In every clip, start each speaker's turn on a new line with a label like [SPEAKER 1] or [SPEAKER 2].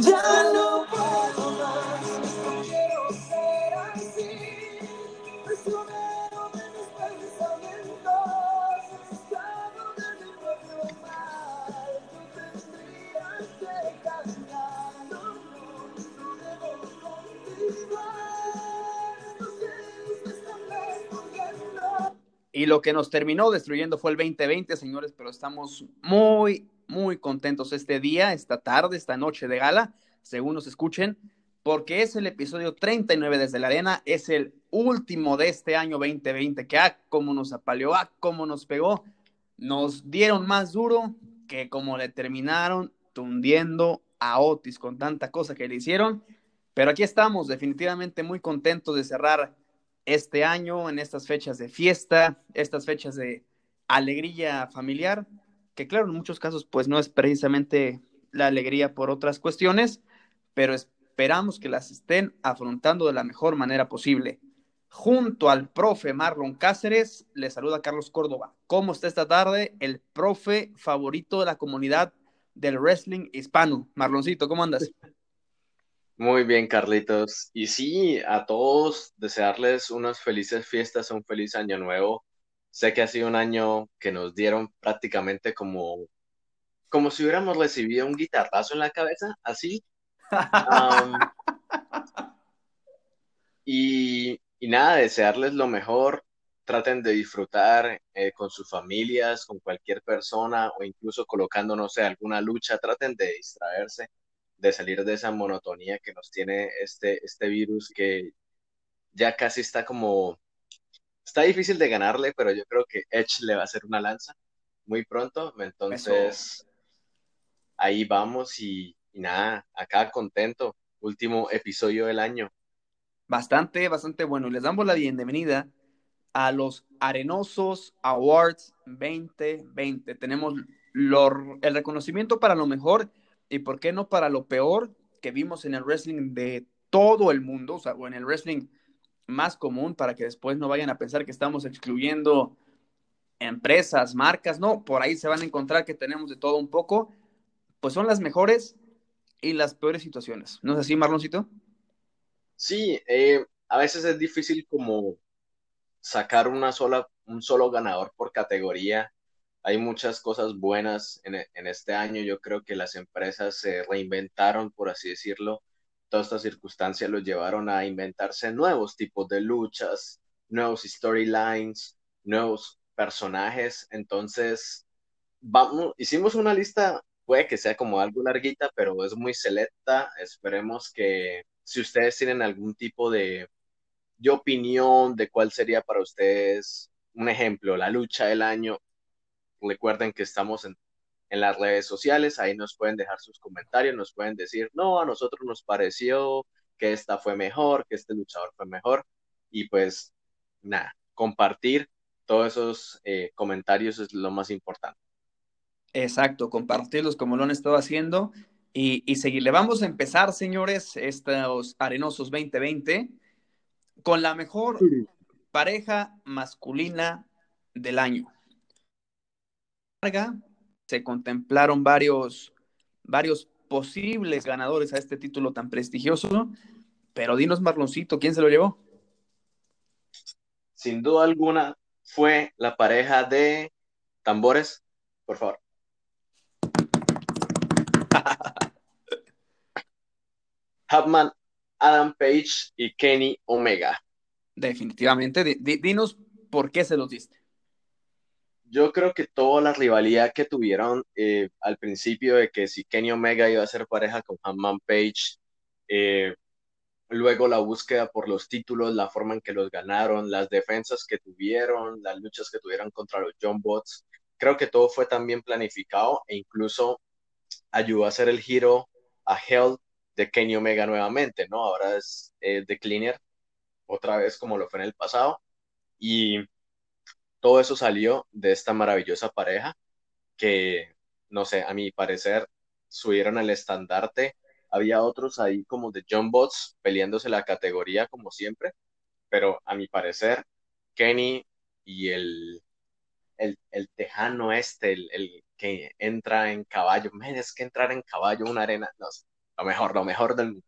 [SPEAKER 1] Ya no puedo más, quiero ser así.
[SPEAKER 2] Y lo que nos terminó destruyendo fue el 2020, señores, pero estamos muy, muy contentos este día, esta tarde, esta noche de gala, según nos escuchen, porque es el episodio 39 desde la arena, es el último de este año 2020, que ah, cómo nos apaleó, ah, cómo nos pegó, nos dieron más duro que como le terminaron tundiendo a Otis con tanta cosa que le hicieron, pero aquí estamos, definitivamente muy contentos de cerrar este año, en estas fechas de fiesta, estas fechas de alegría familiar, que claro, en muchos casos pues no es precisamente la alegría por otras cuestiones, pero esperamos que las estén afrontando de la mejor manera posible. Junto al profe Marlon Cáceres, le saluda Carlos Córdoba. ¿Cómo está esta tarde? El profe favorito de la comunidad del wrestling hispano. Marloncito, ¿cómo andas?
[SPEAKER 3] Muy bien, Carlitos. Y sí, a todos desearles unas felices fiestas, un feliz año nuevo. Sé que ha sido un año que nos dieron prácticamente como, como si hubiéramos recibido un guitarrazo en la cabeza, así. Am, y, y nada, desearles lo mejor. Traten de disfrutar eh, con sus familias, con cualquier persona o incluso colocando, no sé, alguna lucha. Traten de distraerse, de salir de esa monotonía que nos tiene este, este virus que ya casi está como, está difícil de ganarle, pero yo creo que Edge le va a hacer una lanza muy pronto. Entonces, ahí vamos y, nada, acá contento. Último episodio del año.
[SPEAKER 2] Bastante, bastante bueno. Les damos la bienvenida a los Arenosos Awards 2020. Tenemos el reconocimiento para lo mejor y, ¿por qué no, para lo peor que vimos en el wrestling de todo el mundo, o sea, o en el wrestling más común, para que después no vayan a pensar que estamos excluyendo empresas, marcas, no, por ahí se van a encontrar que tenemos de todo un poco, pues son las mejores y las peores situaciones. ¿No es así, Marloncito?
[SPEAKER 3] Sí, eh, a veces es difícil como sacar una sola, un solo ganador por categoría. Hay muchas cosas buenas en, en este año. Yo creo que las empresas se reinventaron, por así decirlo. Todas estas circunstancias los llevaron a inventarse nuevos tipos de luchas, nuevos storylines, nuevos personajes. Entonces, vamos, hicimos una lista, puede que sea como algo larguita, pero es muy selecta. Esperemos que si ustedes tienen algún tipo de de opinión de cuál sería para ustedes un ejemplo, la lucha del año. Recuerden que estamos en, en las redes sociales, ahí nos pueden dejar sus comentarios, nos pueden decir, no, a nosotros nos pareció que esta fue mejor, que este luchador fue mejor. Y pues nada, compartir todos esos eh, comentarios es lo más importante.
[SPEAKER 2] Exacto, compartirlos como lo han estado haciendo y, y seguirle. Vamos a empezar, señores, estos Arenosos 2020 con la mejor pareja masculina del año. Larga, Se contemplaron varios, varios posibles ganadores a este título tan prestigioso, pero dinos, Marloncito, ¿quién se lo llevó?
[SPEAKER 3] Sin duda alguna fue la pareja de tambores, por favor. Hapman, Adam Page y Kenny Omega.
[SPEAKER 2] Definitivamente, di- di- dinos por qué se los diste.
[SPEAKER 3] Yo creo que toda la rivalidad que tuvieron eh, al principio de que si Kenny Omega iba a ser pareja con Hangman Page, eh, luego la búsqueda por los títulos, la forma en que los ganaron, las defensas que tuvieron, las luchas que tuvieron contra los John Bots, creo que todo fue tan bien planificado e incluso ayudó a hacer el giro a Hell de Kenny Omega nuevamente, ¿no? Ahora es eh, The Cleaner, otra vez como lo fue en el pasado, y todo eso salió de esta maravillosa pareja que, no sé, a mi parecer subieron el estandarte. Había otros ahí como de John Bots peleándose la categoría como siempre, pero a mi parecer Kenny y el, el, el tejano este, el, el que entra en caballo, men, es que entrar en caballo una arena, no sé, lo mejor, lo mejor del mundo.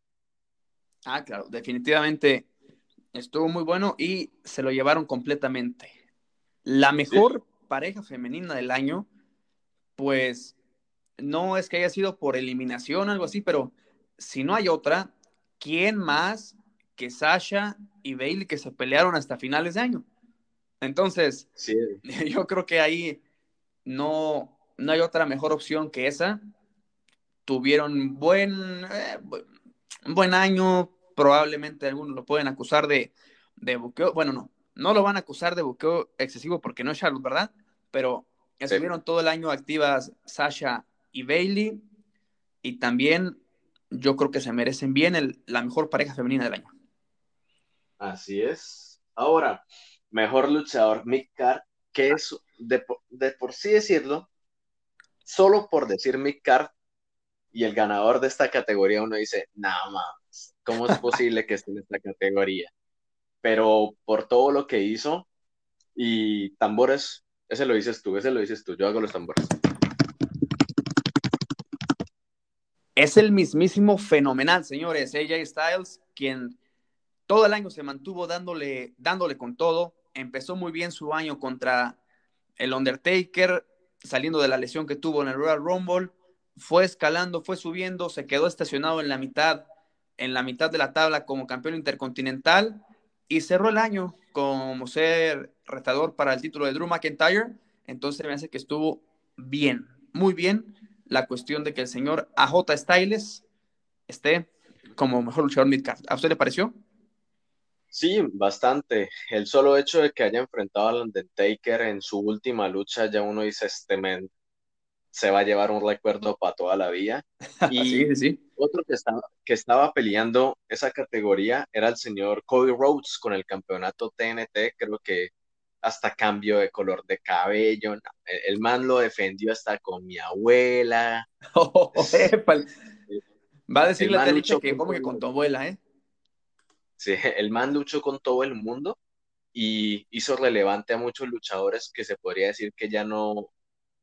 [SPEAKER 2] Ah, claro, definitivamente estuvo muy bueno y se lo llevaron completamente. La mejor pareja femenina del año, pues no es que haya sido por eliminación o algo así, pero si no hay otra, ¿quién más que Sasha y Bailey que se pelearon hasta finales de año? Entonces,
[SPEAKER 3] Sí,
[SPEAKER 2] yo creo que ahí no, no hay otra mejor opción que esa. Tuvieron buen, eh, buen año, probablemente algunos lo pueden acusar de, de buqueo. Bueno, no, no lo van a acusar de buqueo excesivo porque no es Charlotte, ¿verdad? Pero estuvieron todo el año activas Sasha y Bailey y también yo creo que se merecen bien el- la mejor pareja femenina del año.
[SPEAKER 3] así es. Ahora, mejor luchador, Mick Carr, que es, de, de por sí decirlo, solo por decir Mick Carr y el ganador de esta categoría, uno dice, nada más, ¿cómo es posible que esté en esta categoría? Pero por todo lo que hizo y tambores, ese lo dices tú, ese lo dices tú, yo hago los tambores.
[SPEAKER 2] Es el mismísimo fenomenal, señores. AJ Styles, quien todo el año se mantuvo dándole, dándole con todo. Empezó muy bien su año contra el Undertaker, saliendo de la lesión que tuvo en el Royal Rumble. Fue escalando, fue subiendo, se quedó estacionado en la mitad, en la mitad de la tabla como campeón intercontinental y cerró el año como ser retador para el título de Drew McIntyre. Entonces me hace que estuvo bien, muy bien la cuestión de que el señor AJ Styles esté como mejor luchador midcard. ¿A usted le pareció?
[SPEAKER 3] Sí, bastante. El solo hecho de que haya enfrentado al Undertaker en su última lucha, ya uno dice, este men se va a llevar un recuerdo para toda la vida. Y
[SPEAKER 2] sí, sí,
[SPEAKER 3] otro que estaba, que estaba peleando esa categoría era el señor Cody Rhodes con el campeonato TNT, creo que hasta cambio de color de cabello, no, el, el man lo defendió hasta con mi abuela.
[SPEAKER 2] Oh. Va a decirle
[SPEAKER 3] El
[SPEAKER 2] a
[SPEAKER 3] man
[SPEAKER 2] Telicha que como que con tu abuela, ¿eh?
[SPEAKER 3] Sí, el man luchó con todo el mundo y hizo relevante a muchos luchadores que se podría decir que ya no,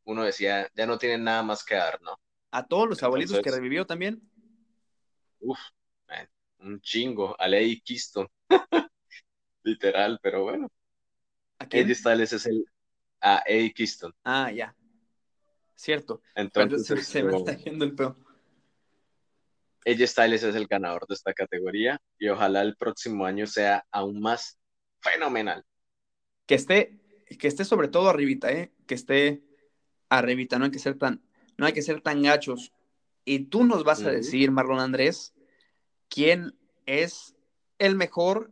[SPEAKER 3] uno decía, ya no tienen nada más que dar, ¿no?
[SPEAKER 2] A todos los abuelitos que revivió también.
[SPEAKER 3] Uf, man, un chingo, a Lady Keystone, literal, pero bueno,
[SPEAKER 2] ¿A quién?
[SPEAKER 3] AJ Styles es el, a Eddie Keystone,
[SPEAKER 2] Ah, ya. Cierto. Pero
[SPEAKER 3] entonces
[SPEAKER 2] se, se me está yendo el peo.
[SPEAKER 3] AJ Styles es el ganador de esta categoría y ojalá el próximo año sea aún más fenomenal.
[SPEAKER 2] Que esté, que esté sobre todo arribita, ¿eh? Que esté arribita, no hay que ser tan, no hay que ser tan gachos. Y tú nos vas a decir, Marlon Andrés, quién es el mejor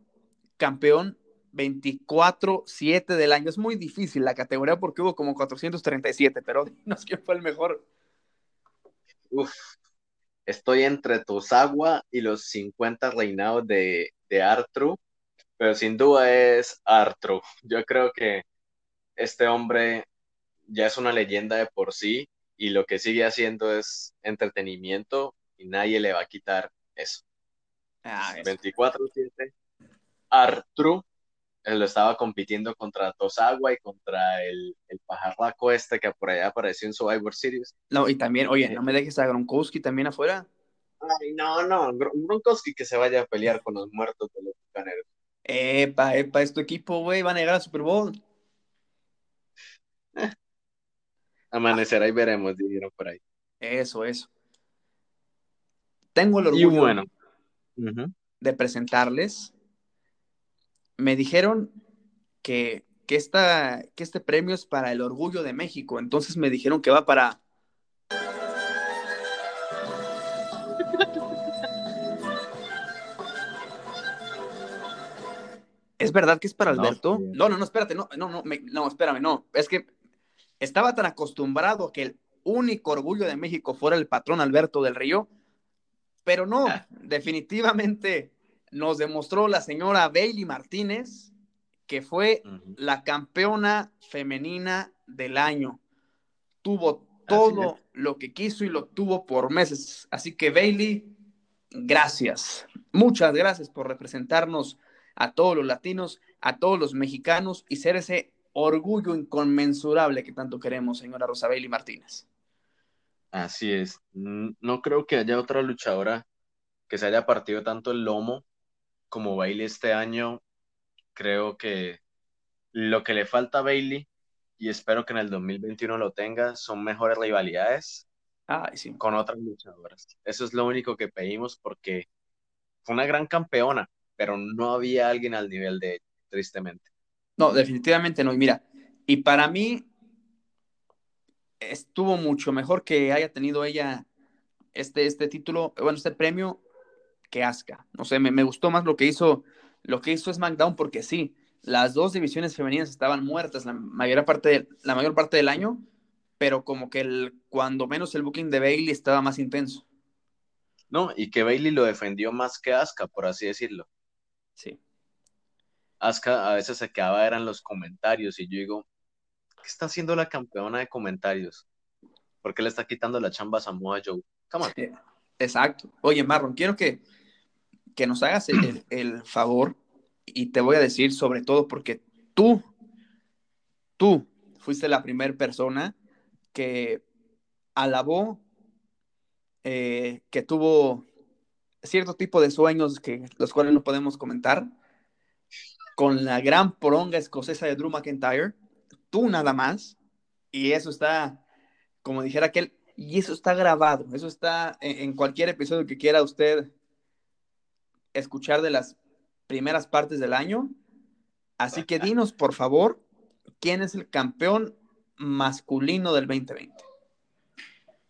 [SPEAKER 2] campeón 24-7 del año. Es muy difícil la categoría porque hubo como 437, pero dinos quién fue el mejor.
[SPEAKER 3] Uf, estoy entre Tosagua y los 50 reinados de, de Artru, pero sin duda es Artru. Yo creo que este hombre ya es una leyenda de por sí y lo que sigue haciendo es entretenimiento y nadie le va a quitar eso.
[SPEAKER 2] Ah, eso.
[SPEAKER 3] 24-7. Artru él lo estaba compitiendo contra Tosagua y contra el, el pajarraco este que por allá apareció en Survivor Series.
[SPEAKER 2] No, y también, oye, no me dejes a Gronkowski también afuera.
[SPEAKER 3] Ay, no, no, Gron- Gronkowski que se vaya a pelear con los muertos de los bucaneros.
[SPEAKER 2] Epa, epa, es tu equipo, güey, van a llegar al Super Bowl.
[SPEAKER 3] Amanecerá y veremos, dijeron por ahí.
[SPEAKER 2] Eso, eso. Tengo el
[SPEAKER 3] Y
[SPEAKER 2] orgullo
[SPEAKER 3] bueno, ujú,
[SPEAKER 2] de presentarles. Me dijeron que, que, esta, que este premio es para el orgullo de México, entonces me dijeron que va para... ¿Es verdad que es para Alberto? No, no, no, espérate, no, no, no, me- no, espérame, no. Es que estaba tan acostumbrado a que el único orgullo de México fuera el patrón Alberto del Río, pero no,
[SPEAKER 3] Ah.
[SPEAKER 2] definitivamente nos demostró la señora Bailey Martínez que fue la campeona femenina del año. Tuvo todo lo que quiso y lo tuvo por meses. Así que Bailey, gracias. Muchas gracias por representarnos a todos los latinos, a todos los mexicanos y ser ese orgullo inconmensurable que tanto queremos, señora Rosa Bailey Martínez.
[SPEAKER 3] Así es. No creo que haya otra luchadora que se haya partido tanto el lomo como Bailey este año. Creo que lo que le falta a Bailey, y espero que en el 2021 lo tenga, son mejores rivalidades con otras luchadoras. Eso es lo único que pedimos porque fue una gran campeona, pero no había alguien al nivel de ella, tristemente.
[SPEAKER 2] No, definitivamente no. Y mira, y para mí estuvo mucho mejor que haya tenido ella este, este título, bueno, este premio que Asuka. No sé, me, gustó más lo que hizo, lo que hizo SmackDown porque sí, las dos divisiones femeninas estaban muertas la mayor parte, la mayor parte del año, pero como que el, cuando menos el booking de Bailey estaba más intenso.
[SPEAKER 3] No, y que Bailey lo defendió más que Asuka, por así decirlo.
[SPEAKER 2] Sí.
[SPEAKER 3] Asuka a veces se quedaba eran los comentarios y yo digo, ¿qué está haciendo la campeona de comentarios? ¿Por qué le está quitando la chamba a Samoa Joe?
[SPEAKER 2] exacto. Oye, Marlon, quiero que, que nos hagas el, favor y te voy a decir sobre todo porque tú, tú fuiste la primera persona que alabó eh, que tuvo cierto tipo de sueños que los cuales no podemos comentar con la gran poronga escocesa de Drew McIntyre, tú nada más, y eso está, como dijera aquel, y eso está grabado, eso está en, cualquier episodio que quiera usted escuchar de las primeras partes del año. Así que dinos, por favor, quién es el campeón masculino del 2020.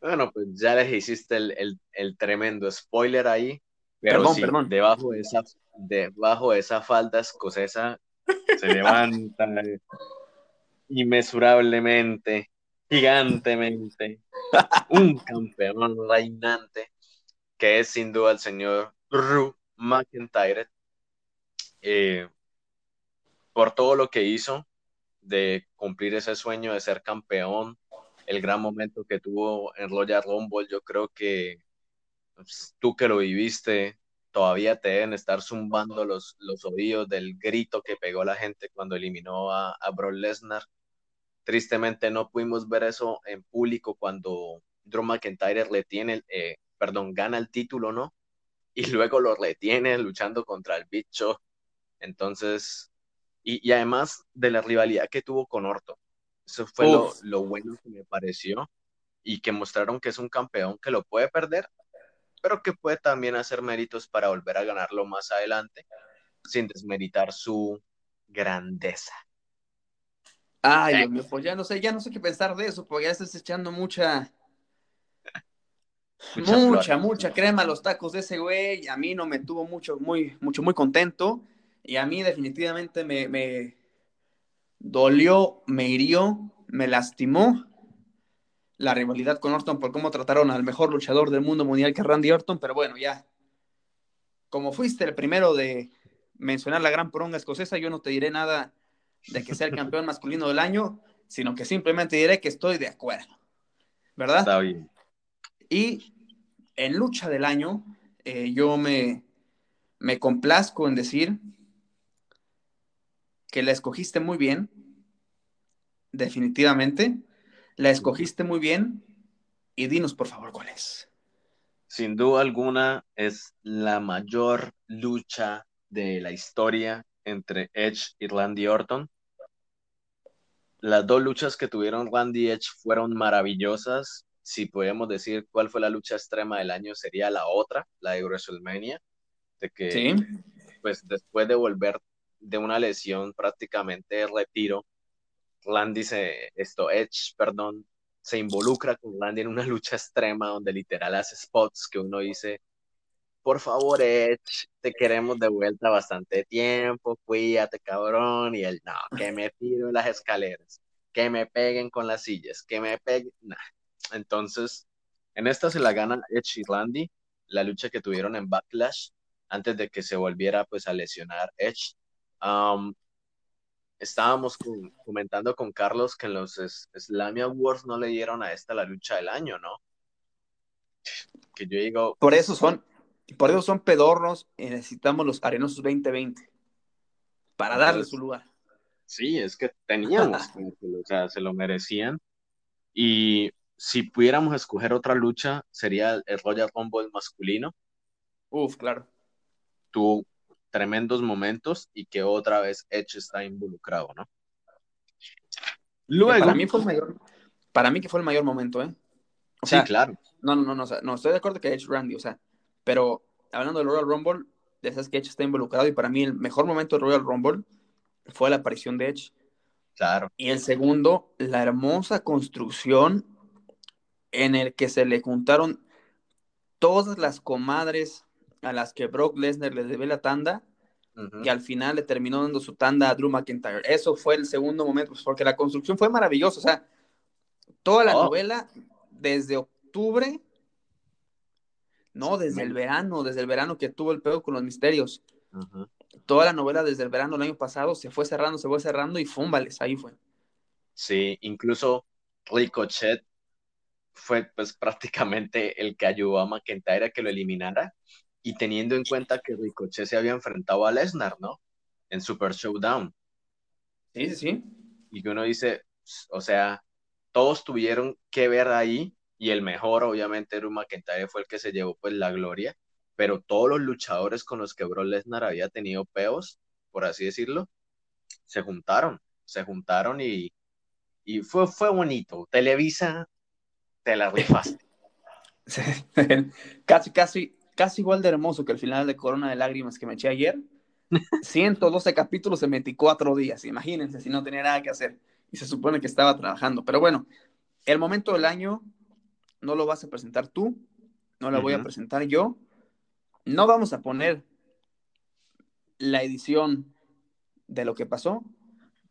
[SPEAKER 3] Bueno, pues ya les hiciste el, tremendo spoiler ahí. Pero perdón, Debajo, de esa, debajo de esa falda escocesa se levanta inmesurablemente, gigantemente, un campeón reinante, que es sin duda el señor Ru McIntyre, eh, por todo lo que hizo de cumplir ese sueño de ser campeón, el gran momento que tuvo en Royal Rumble, yo creo que pues, tú que lo viviste, todavía te deben estar zumbando los, los oídos del grito que pegó la gente cuando eliminó a, a Brock Lesnar. Tristemente no pudimos ver eso en público cuando Drew McIntyre retiene, eh, perdón, gana el título, ¿no? Y luego lo retiene luchando contra el bicho. Entonces, y, y además de la rivalidad que tuvo con Orton. Eso fue lo, lo, bueno que me pareció y que mostraron que es un campeón que lo puede perder, pero que puede también hacer méritos para volver a ganarlo más adelante sin desmeritar su grandeza.
[SPEAKER 2] Ay, Dios mío, pues ya no sé, ya no sé qué pensar de eso, porque ya estás echando mucha, mucha, mucha, crema a los tacos de ese güey. A mí no me tuvo mucho, muy, mucho, muy contento. Y a mí definitivamente me, me dolió, me hirió, me lastimó la rivalidad con Orton por cómo trataron al mejor luchador del mundo mundial que Randy Orton, pero bueno, ya. Como fuiste el primero de mencionar la gran poronga escocesa, yo no te diré nada de que sea el campeón masculino del año, sino que simplemente diré que estoy de acuerdo. ¿Verdad?
[SPEAKER 3] Está bien.
[SPEAKER 2] Y en lucha del año, eh, yo me, me complazco en decir que la escogiste muy bien, definitivamente. La escogiste muy bien y dinos por favor cuál es.
[SPEAKER 3] Sin duda alguna es la mayor lucha de la historia entre Edge y Randy Orton. Las dos luchas que tuvieron Randy y Edge fueron maravillosas. Si podemos decir cuál fue la lucha extrema del año, sería la otra, la de WrestleMania. De que, pues después de volver de una lesión prácticamente de retiro, Randy se, esto, Edge, perdón, se involucra con Randy en una lucha extrema donde literal hace spots que uno dice, por favor, Edge, te queremos de vuelta bastante tiempo, cuídate, cabrón, y él, no, que me tiro en las escaleras, que me peguen con las sillas, que me peguen, nah. Entonces, en esta se la gana Edge y Randy, la lucha que tuvieron en Backlash, antes de que se volviera pues a lesionar Edge. Um, estábamos comentando con Carlos que en los Slammy Awards no le dieron a esta la lucha del año, ¿no? Que yo digo.
[SPEAKER 2] Por eso son, por eso son pedorros y necesitamos los Arenosos 2020 para darle su lugar.
[SPEAKER 3] Sí, es que teníamos, o sea, se lo merecían. Y si pudiéramos escoger otra lucha, sería el Royal Rumble masculino.
[SPEAKER 2] Uf, claro.
[SPEAKER 3] Tuvo tremendos momentos y que otra vez Edge está involucrado, ¿no?
[SPEAKER 2] Luego, para mí fue el mayor, para mí que fue el mayor momento, ¿eh?
[SPEAKER 3] sí, claro.
[SPEAKER 2] No, no, no, no, estoy de acuerdo que Edge Randy, o sea, pero hablando del Royal Rumble, sabes que Edge está involucrado y para mí el mejor momento del Royal Rumble fue la aparición de Edge.
[SPEAKER 3] Claro.
[SPEAKER 2] Y el segundo, la hermosa construcción en el que se le juntaron todas las comadres a las que Brock Lesnar le debe la tanda y al final le terminó dando su tanda a Drew McIntyre. Eso fue el segundo momento, pues, porque la construcción fue maravillosa. O sea, toda la oh. novela desde octubre, no, desde el verano, desde el verano que tuvo el pedo con los misterios. Toda la novela desde el verano del año pasado se fue cerrando, se fue cerrando y fúmbales, ahí fue.
[SPEAKER 3] Sí, incluso Ricochet fue pues prácticamente el que ayudó a McIntyre a que lo eliminara y teniendo en cuenta que Ricochet se había enfrentado a Lesnar, ¿no? En Super Showdown.
[SPEAKER 2] Sí, sí, sí.
[SPEAKER 3] Y que uno dice, o sea, todos tuvieron que ver ahí y el mejor, obviamente, Drew McIntyre fue el que se llevó pues la gloria, pero todos los luchadores con los que Bro Lesnar había tenido peos, por así decirlo, se juntaron, se juntaron y, y fue, fue bonito. Televisa, te la rifaste.
[SPEAKER 2] casi, casi, casi igual de hermoso que el final de Corona de Lágrimas que me eché ayer. 112 capítulos en 24 días, imagínense si no tenía nada que hacer y se supone que estaba trabajando. Pero bueno, el momento del año no lo vas a presentar tú, no lo voy a presentar yo. No vamos a poner la edición de lo que pasó,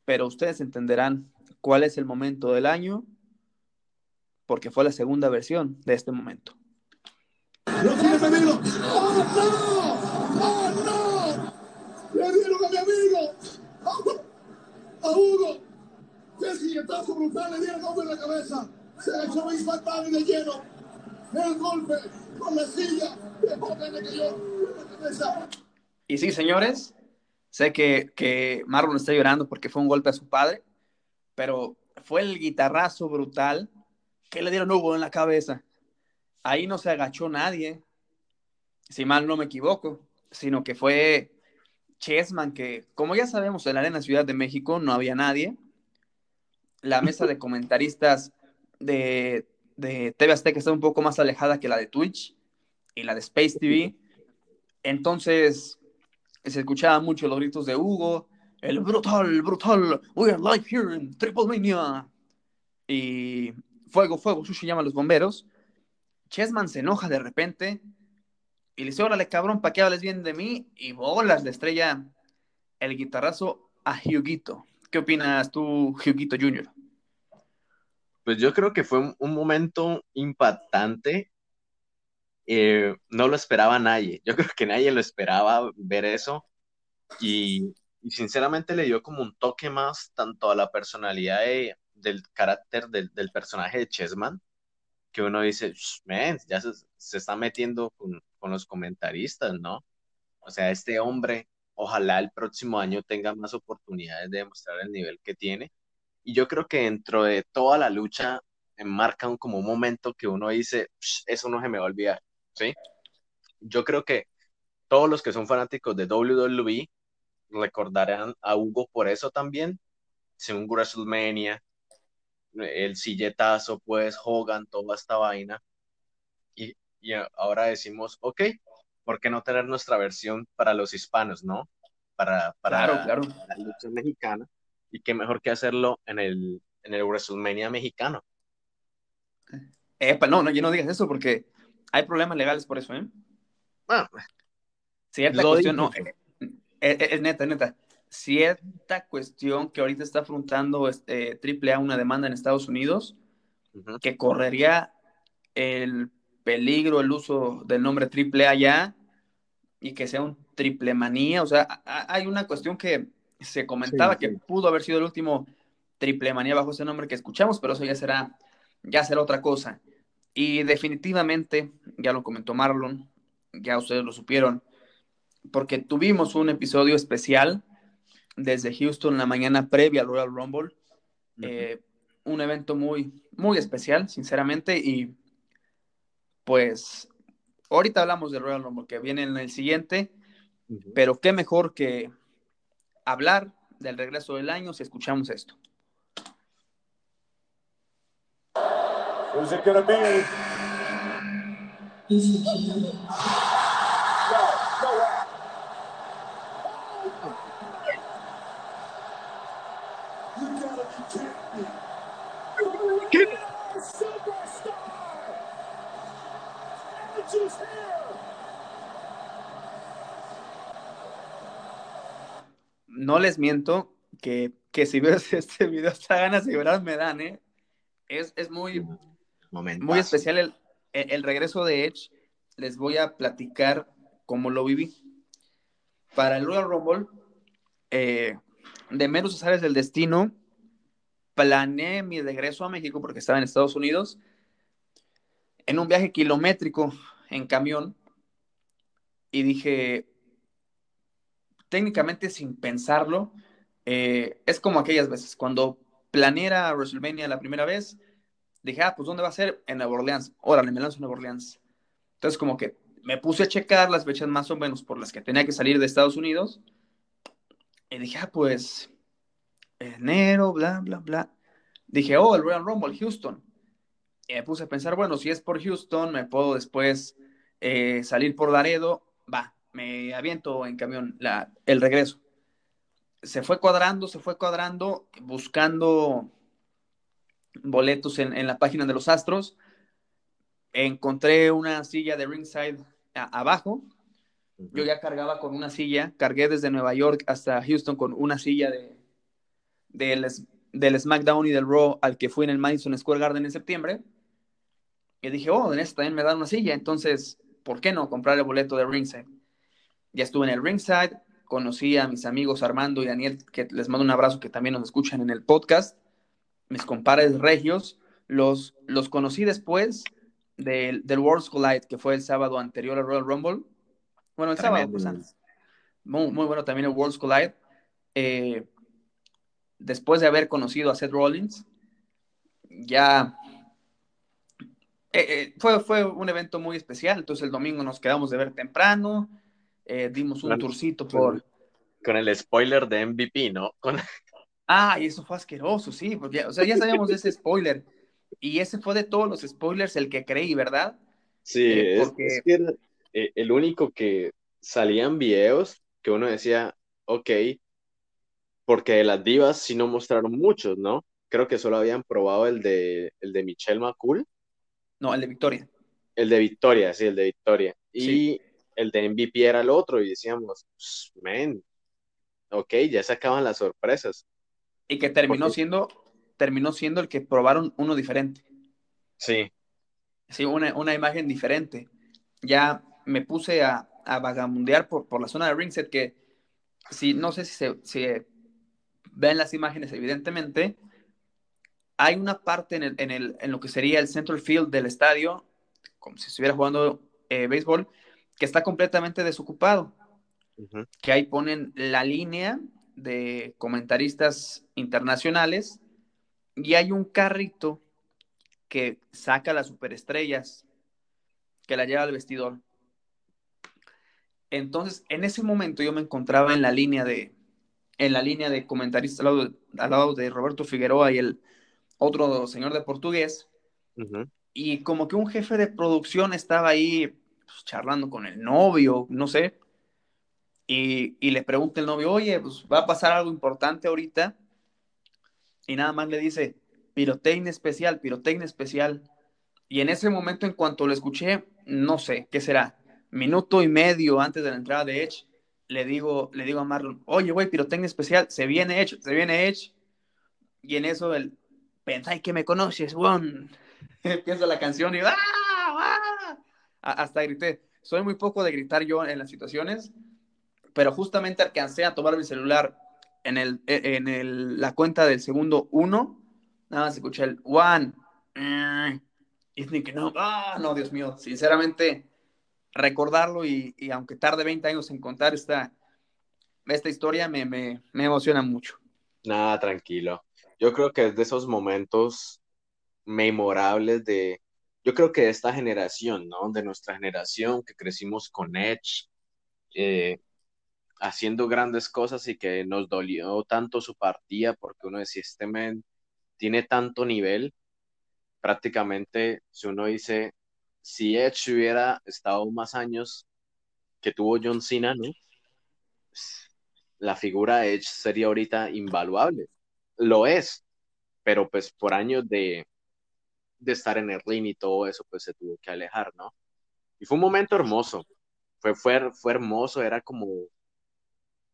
[SPEAKER 2] pero ustedes entenderán cuál es el momento del año, porque fue la segunda versión de este momento.
[SPEAKER 1] ¡Lo tiene peligro! ¡Oh, no! ¡Oh, no! ¡Le dieron a mi amigo! ¡A Hugo! ¡Qué brutal! ¡Le dieron golpe en la cabeza! ¡Se le echó Bismarck Bang de lleno! ¡El golpe con la silla! ¡De que yo!
[SPEAKER 2] Y sí, señores, sé que, que Marlon está llorando porque fue un golpe a su padre, pero fue el guitarrazo brutal que le dieron Hugo en la cabeza ahí no se agachó nadie, si mal no me equivoco, sino que fue Chessman, que como ya sabemos, en la Arena Ciudad de México no había nadie. La mesa de comentaristas de, de TV Azteca está un poco más alejada que la de Twitch y la de Space TV. Entonces se escuchaban mucho los gritos de Hugo, el brutal, brutal, we are live here in Triple Mania. Y fuego, fuego, Sushi llama a los bomberos. Chessman se enoja de repente y le dice, órale, cabrón, ¿para qué hables bien de mí? Y bolas, le estrella el guitarrazo a Huguito. ¿Qué opinas tú, Huguito Jr.?
[SPEAKER 3] Pues yo creo que fue un, momento impactante. Eh, no lo esperaba nadie. Yo creo que nadie lo esperaba ver eso. Y, sinceramente le dio como un toque más tanto a la personalidad del carácter del, del personaje de Chessman que uno dice, man, ya se, está metiendo con, los comentaristas, ¿no? O sea, este hombre, ojalá el próximo año tenga más oportunidades de demostrar el nivel que tiene. Y yo creo que dentro de toda la lucha enmarca un, como un momento que uno dice, eso no se me va a olvidar, ¿sí? Yo creo que todos los que son fanáticos de WWE recordarán a Hugo por eso también, según WrestleMania, el silletazo, pues, Hogan, toda esta vaina. Y, y ahora decimos, ok, ¿por qué no tener nuestra versión para los hispanos, no? Para, para
[SPEAKER 2] claro,
[SPEAKER 3] la lucha mexicana. Y qué mejor que hacerlo en el, en el WrestleMania mexicano.
[SPEAKER 2] no, no, yo no digas eso porque hay problemas legales por eso, ¿eh?
[SPEAKER 3] Bueno,
[SPEAKER 2] Cierta cuestión, no, es, es, neta, neta cierta cuestión que ahorita está afrontando este, AAA una demanda en Estados Unidos que correría el peligro el uso del nombre AAA ya y que sea un triple manía. O sea, hay una cuestión que se comentaba que pudo haber sido el último triple manía bajo ese nombre que escuchamos, pero eso ya será, ya será otra cosa. Y definitivamente, ya lo comentó Marlon, ya ustedes lo supieron, porque tuvimos un episodio especial desde Houston la mañana previa al Royal Rumble. Eh, un evento muy, muy especial, sinceramente, y pues ahorita hablamos del Royal Rumble que viene en el siguiente, pero qué mejor que hablar del regreso del año si escuchamos esto. No les miento que, que si ves este video, hasta ganas de llorar me dan, ¿eh? Es, es muy, muy especial el, el, regreso de Edge. Les voy a platicar cómo lo viví. Para el Royal Rumble, eh, de menos usuarios del destino, planeé mi regreso a México porque estaba en Estados Unidos en un viaje kilométrico en camión y dije, técnicamente sin pensarlo, eh, es como aquellas veces, cuando planeé a WrestleMania la primera vez, dije, ah, pues ¿dónde va a ser? En Nueva Orleans. Órale, me lanzo a Nueva Orleans. Entonces como que me puse a checar las fechas más o menos por las que tenía que salir de Estados Unidos y dije, ah, pues enero, bla, bla, bla. Dije, oh, el Royal Rumble, Houston. Y me puse a pensar, bueno, si es por Houston, me puedo después eh, salir por Laredo, va, me aviento en camión la, el regreso. Se fue cuadrando, se fue cuadrando, buscando boletos en, en la página de los Astros. Encontré una silla de ringside abajo. Yo ya cargaba con una silla, cargué desde Nueva York hasta Houston con una silla de, del, del SmackDown y del Raw al que fui en el Madison Square Garden en septiembre. Y dije, oh, en esta también me dan una silla, entonces, ¿por qué no comprar el boleto de ringside? Ya estuve en el ringside, conocí a mis amigos Armando y Daniel, que les mando un abrazo, que también nos escuchan en el podcast, mis compadres regios, los, los conocí después del, del World's Collide, que fue el sábado anterior al Royal Rumble. Bueno, el sábado, pues antes. Muy, muy, bueno también el World's Collide. Eh, después de haber conocido a Seth Rollins, ya eh, eh, fue, fue un evento muy especial. Entonces el domingo nos quedamos de ver temprano, eh, dimos un tourcito por...
[SPEAKER 3] Con el spoiler de MVP, ¿no?
[SPEAKER 2] Ah, y eso fue asqueroso, sí. Porque, o sea, ya sabíamos de ese spoiler. Y ese fue de todos los spoilers el que creí, ¿verdad?
[SPEAKER 3] Sí, porque... es, que era el único que salían videos que uno decía, ok, porque de las divas sí no mostraron muchos, ¿no? Creo que solo habían probado el de, el de Michelle McCool.
[SPEAKER 2] No, el de Victoria.
[SPEAKER 3] El de Victoria, sí, el de Victoria. Y el de MVP era el otro y decíamos, men, ok, ya se acaban las sorpresas.
[SPEAKER 2] Y que terminó siendo, terminó siendo el que probaron uno diferente.
[SPEAKER 3] Sí.
[SPEAKER 2] Sí, una, una imagen diferente. Ya me puse a, a vagamundear por, por la zona de Ringset que si no sé si se, si ven las imágenes, evidentemente, hay una parte en, el, en, el, en, lo que sería el central field del estadio, como si estuviera jugando eh, béisbol, que está completamente desocupado. Que ahí ponen la línea de comentaristas internacionales y hay un carrito que saca las superestrellas, que la lleva al vestidor. Entonces, en ese momento yo me encontraba en la línea de, en la línea de comentaristas al lado, al lado de Roberto Figueroa y el otro señor de portugués. Y como que un jefe de producción estaba ahí pues, charlando con el novio, no sé. Y, y, le pregunta el novio, oye, pues va a pasar algo importante ahorita. Y nada más le dice, pirotecnia especial, pirotecnia especial. Y en ese momento, en cuanto lo escuché, no sé, ¿qué será? Minuto y medio antes de la entrada de Edge, le digo, le digo a Marlon, oye, güey, pirotecnia especial, se viene Edge, se viene Edge. Y en eso el, pensáis que me conoces, weón. Empieza la canción y ¡ah! ¡ah! Hasta grité. Soy muy poco de gritar yo en las situaciones, pero justamente alcancé a tomar mi celular en, el, e, en el, la cuenta del segundo uno, nada más escuché el one. Y dije, no, ah, no, Dios mío, sinceramente, recordarlo y, y, aunque tarde 20 años en contar esta, esta historia, me, me, me emociona mucho.
[SPEAKER 3] Nada, tranquilo. yo creo que es de esos momentos memorables de, yo creo que esta generación, ¿no? De nuestra generación que crecimos con Edge, eh, haciendo grandes cosas y que nos dolió tanto su partida porque uno decía, este men tiene tanto nivel, prácticamente si uno dice, si Edge hubiera estado más años que tuvo John Cena, ¿no? La figura Edge sería ahorita invaluable. Lo es, pero pues por años de, de estar en el ring y todo eso, pues se tuvo que alejar, ¿no? Y fue un momento hermoso, fue, fue, fue hermoso, era como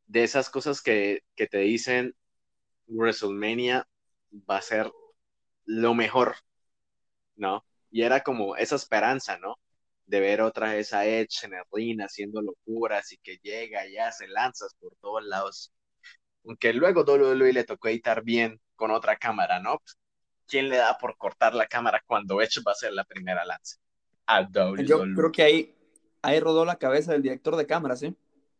[SPEAKER 3] de esas cosas que, que te dicen WrestleMania va a ser lo mejor, ¿no? Y era como esa esperanza, ¿no? De ver otra vez a Edge en el ring haciendo locuras y que llega y hace lanzas por todos lados. Aunque luego WWE le tocó editar bien con otra cámara, ¿no? ¿Quién le da por cortar la cámara cuando Edge va a ser la primera lanza?
[SPEAKER 2] A WWE. Yo creo que ahí, ahí rodó la cabeza del director de cámaras, ¿sí?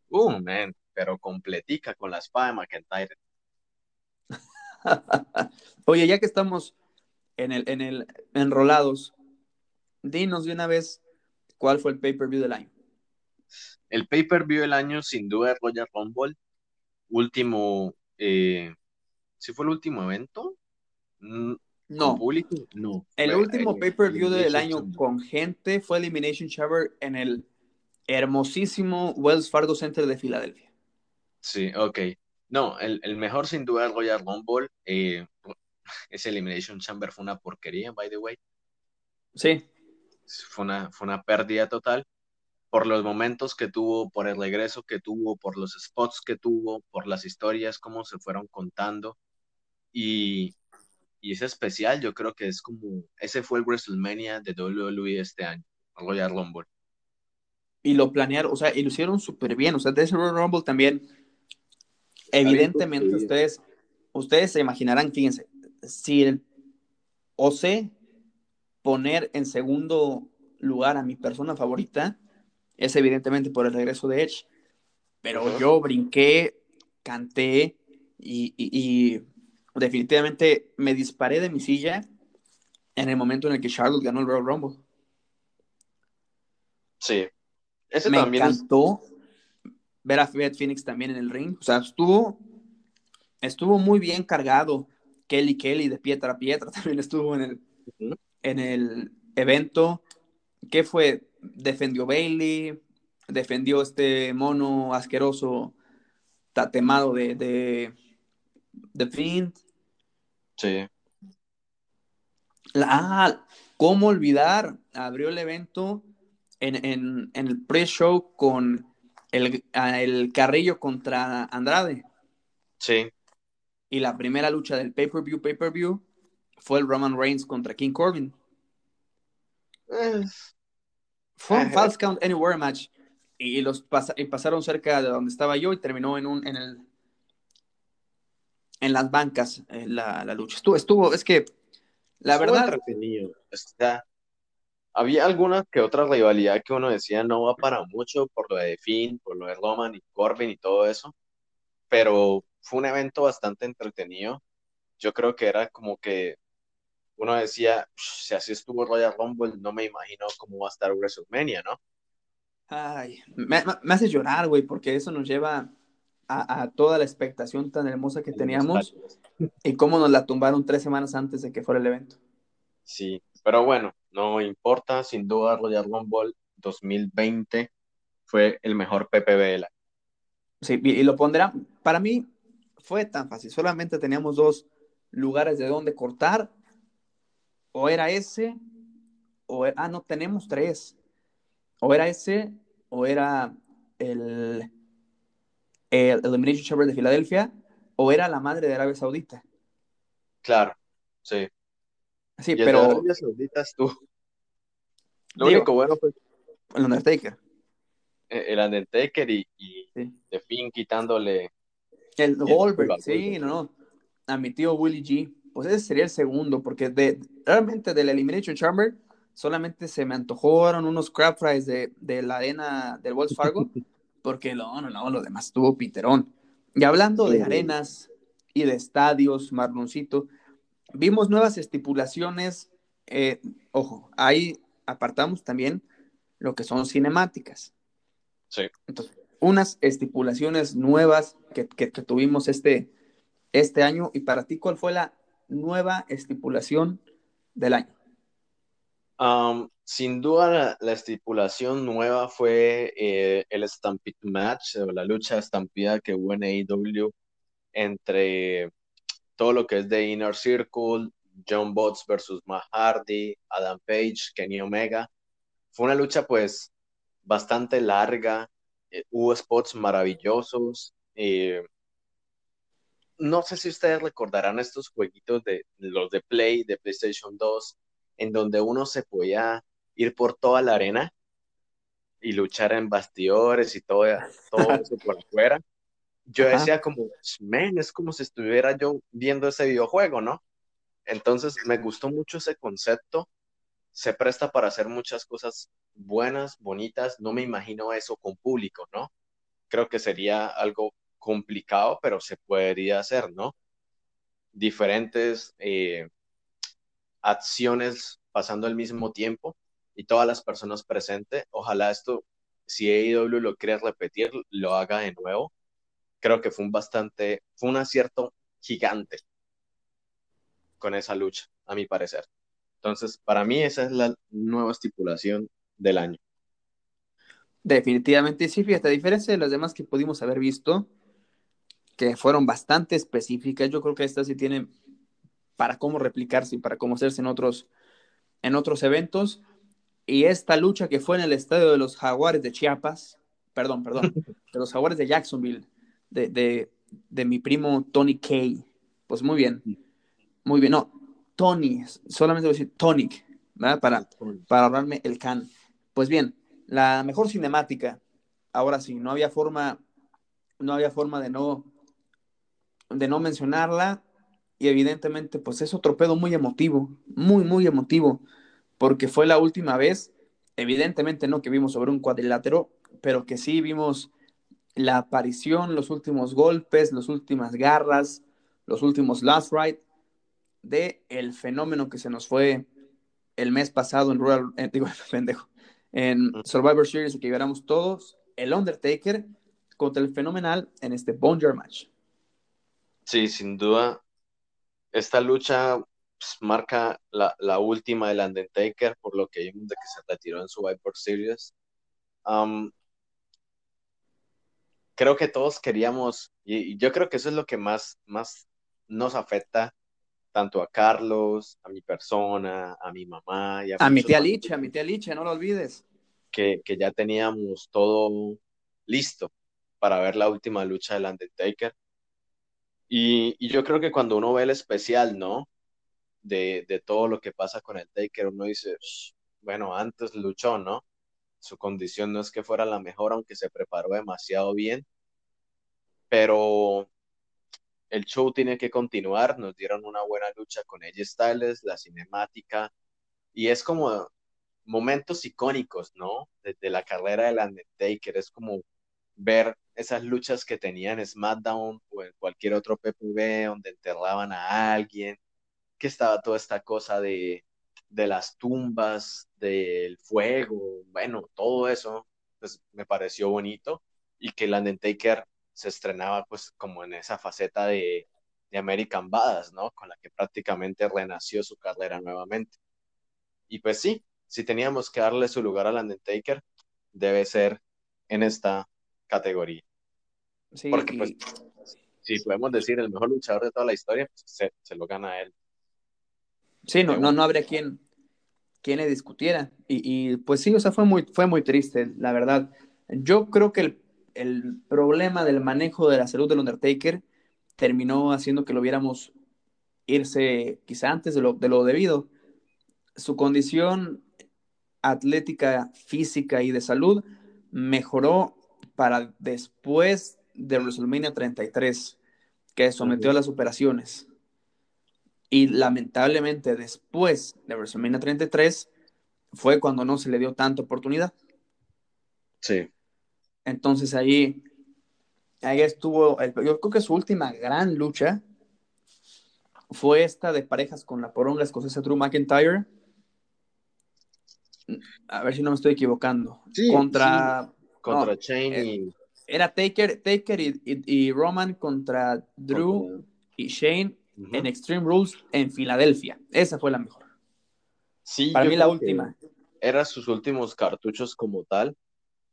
[SPEAKER 3] Uh, man, pero completica con la espada de McIntyre.
[SPEAKER 2] Oye, ya que estamos en el, en el enrolados, dinos de una vez cuál fue el pay-per-view del año.
[SPEAKER 3] El pay-per-view del año, sin duda, es Royal Rumble. Último, eh, ¿sí fue el último evento?
[SPEAKER 2] No. Público? No. El último pay-per-view del año con gente fue Elimination Chamber en el hermosísimo Wells Fargo Center de Filadelfia.
[SPEAKER 3] Sí, ok. No, el, mejor sin duda es Royal Rumble. Eh, ese Elimination Chamber fue una porquería, by the way.
[SPEAKER 2] Sí.
[SPEAKER 3] Fue una, fue una pérdida total por los momentos que tuvo, por el regreso que tuvo, por los spots que tuvo, por las historias, cómo se fueron contando. Y, y es especial, yo creo que es como, ese fue el WrestleMania de WWE este año, Royal Rumble.
[SPEAKER 2] Y lo planearon, o sea, y lo hicieron súper bien, o sea, de ese Royal Rumble también, evidentemente ustedes, ustedes se imaginarán, fíjense, si el osé poner en segundo lugar a mi persona favorita, es evidentemente por el regreso de Edge. Pero yo brinqué, canté y, definitivamente me disparé de mi silla en el momento en el que Charlotte ganó el Royal Rumble.
[SPEAKER 3] Sí.
[SPEAKER 2] Ese me encantó ver a Fred Phoenix también en el ring. O sea, estuvo, estuvo muy bien cargado. Kelly Kelly de Pietra a Pietra también estuvo en el, en el evento. ¿Qué fue? Defendió Bailey, defendió este mono asqueroso tatemado de, de, de Fiend.
[SPEAKER 3] Sí.
[SPEAKER 2] ah, ¿cómo olvidar? Abrió el evento en, en, en el pre-show con el, el Carrillo contra Andrade.
[SPEAKER 3] Sí.
[SPEAKER 2] Y la primera lucha del pay-per-view, pay-per-view, fue el Roman Reigns contra King Corbin. fue un False Count Anywhere match. Y los pasaron cerca de donde estaba yo y terminó en un en el en las bancas eh, la, la, lucha. Estuvo, estuvo, es que la verdad.
[SPEAKER 3] había alguna que otra rivalidad que uno decía no va para mucho por lo de Finn, por lo de Roman y Corbin y todo eso. Pero fue un evento bastante entretenido. Yo creo que era como que uno decía, si así estuvo Royal Rumble, no me imagino cómo va a estar WrestleMania, ¿no?
[SPEAKER 2] Ay, me, hace llorar, güey, porque eso nos lleva a, toda la expectación tan hermosa que teníamos y cómo nos la tumbaron tres semanas antes de que fuera el evento.
[SPEAKER 3] Sí, pero bueno, no importa, sin duda Royal Rumble 2020 fue el mejor PPV
[SPEAKER 2] Sí, y lo pondrá, para mí, fue tan fácil. Solamente teníamos dos lugares de donde cortar. O era ese, o ah, no, tenemos tres. O era ese, o era el, el Elimination Chamber de Filadelfia, o era la madre de Arabia Saudita.
[SPEAKER 3] Claro, sí.
[SPEAKER 2] Sí, pero.
[SPEAKER 3] Arabia Saudita tú. Lo único bueno fue.
[SPEAKER 2] El Undertaker.
[SPEAKER 3] El Undertaker y, y de fin quitándole
[SPEAKER 2] el Goldberg, sí, no, no. A mi tío Willie G. Pues ese sería el segundo, porque de, realmente del Elimination Chamber solamente se me antojaron unos crab fries de, de la arena del Wells Fargo, porque no, no, no, lo demás estuvo piterón. Y hablando de arenas y de estadios, Marloncito. Vimos nuevas estipulaciones, eh, ojo, ahí apartamos también lo que son cinemáticas.
[SPEAKER 3] Sí.
[SPEAKER 2] Entonces, unas estipulaciones nuevas que, que, tuvimos este, este año. Y para ti, ¿cuál fue la nueva estipulación del año?
[SPEAKER 3] Um, sin duda, la, estipulación nueva fue eh, el Stampede Match, o la lucha estampida que hubo en AEW entre todo lo que es de Inner Circle, John Botts versus Matt Hardy, Adam Page, Kenny Omega. Fue una lucha pues bastante larga, eh, hubo spots maravillosos. Eh, no sé si ustedes recordarán estos jueguitos de los de Play, de PlayStation 2, en donde uno se podía ir por toda la arena y luchar en bastidores y todo, todo eso por afuera yo decía como, man, es como si estuviera yo viendo ese videojuego, ¿no? Entonces me gustó mucho ese concepto, se presta para hacer muchas cosas buenas, bonitas, no me imagino eso con público, ¿no? Creo que sería algo complicado, pero se podría hacer, ¿no? Diferentes eh, acciones pasando al mismo tiempo y todas las personas presentes. Ojalá esto, si AEW lo quiere repetir, lo haga de nuevo creo que fue un bastante, fue un acierto gigante con esa lucha, a mi parecer. Entonces, para mí esa es la nueva estipulación del año.
[SPEAKER 2] Definitivamente sí, fíjate, a diferencia de las demás que pudimos haber visto, que fueron bastante específicas, yo creo que esta sí tiene para cómo replicarse y para cómo hacerse en otros, en otros eventos. Y esta lucha que fue en el estadio de los Jaguares de Chiapas, perdón, perdón, de los Jaguares de Jacksonville, de, mi primo Tony Kay. Pues muy bien, muy bien. No, Tony, solamente voy a decir Tonic, ¿verdad? Para, para ahorrarme el can. Pues bien, la mejor cinemática, ahora sí, no había forma, no había forma de no, de no mencionarla. Y evidentemente, pues es otro pedo muy emotivo, muy, muy emotivo, porque fue la última vez, evidentemente no que vimos sobre un cuadrilátero, pero que sí vimos la aparición, los últimos golpes, las últimas garras, los últimos last ride de el fenómeno que se nos fue el mes pasado en Royal, digo, pendejo, en Survivor Series que viéramos todos, el Undertaker contra el fenomenal en este Bonjour match.
[SPEAKER 3] Sí, sin duda, esta lucha pues, marca la, la, última del Undertaker, por lo que vimos de que se retiró en Survivor Series. Um, creo que todos queríamos, y, yo creo que eso es lo que más, más nos afecta tanto a Carlos, a mi persona, a mi mamá y a,
[SPEAKER 2] a mi tía Licha, a mi tía Licha, no lo olvides.
[SPEAKER 3] Que, que, ya teníamos todo listo para ver la última lucha del Undertaker. Y, y yo creo que cuando uno ve el especial, ¿no? De, de todo lo que pasa con el Taker, uno dice, bueno, antes luchó, ¿no? su condición no es que fuera la mejor, aunque se preparó demasiado bien, pero el show tiene que continuar, nos dieron una buena lucha con ella Styles, la cinemática, y es como momentos icónicos, ¿no? Desde la carrera del Undertaker, es como ver esas luchas que tenían en SmackDown o en cualquier otro PPV donde enterraban a alguien, que estaba toda esta cosa de de las tumbas, del fuego, bueno, todo eso, pues me pareció bonito y que el Undertaker se estrenaba pues como en esa faceta de, de American Badass, ¿no? Con la que prácticamente renació su carrera nuevamente. Y pues sí, si teníamos que darle su lugar al Undertaker, debe ser en esta categoría. Sí, Porque pues, si podemos decir el mejor luchador de toda la historia, pues se, se lo gana él.
[SPEAKER 2] Sí, no, no, no habría quien, quien le discutiera. Y, pues sí, o sea, fue muy, fue muy triste, la verdad. Yo creo que el, el problema del manejo de la salud del Undertaker terminó haciendo que lo viéramos irse quizá antes de lo, de lo debido. Su condición atlética, física y de salud mejoró para después de WrestleMania 33, que sometió a las operaciones. Y lamentablemente después de WrestleMania 33 fue cuando no se le dio tanta oportunidad.
[SPEAKER 3] Sí.
[SPEAKER 2] Entonces ahí, ahí estuvo, yo creo que su última gran lucha fue esta de parejas con la poronga escocesa Drew McIntyre. A ver si no me estoy equivocando.
[SPEAKER 3] Sí,
[SPEAKER 2] contra.
[SPEAKER 3] Contra
[SPEAKER 2] no,
[SPEAKER 3] Chain
[SPEAKER 2] eh,
[SPEAKER 3] y.
[SPEAKER 2] Era Taker, Taker y, y- y Roman contra Drew
[SPEAKER 3] contra-
[SPEAKER 2] y Shane En Extreme Rules en Filadelfia. Esa fue la mejor.
[SPEAKER 3] Sí,
[SPEAKER 2] Para mí la última.
[SPEAKER 3] Era sus últimos cartuchos como tal.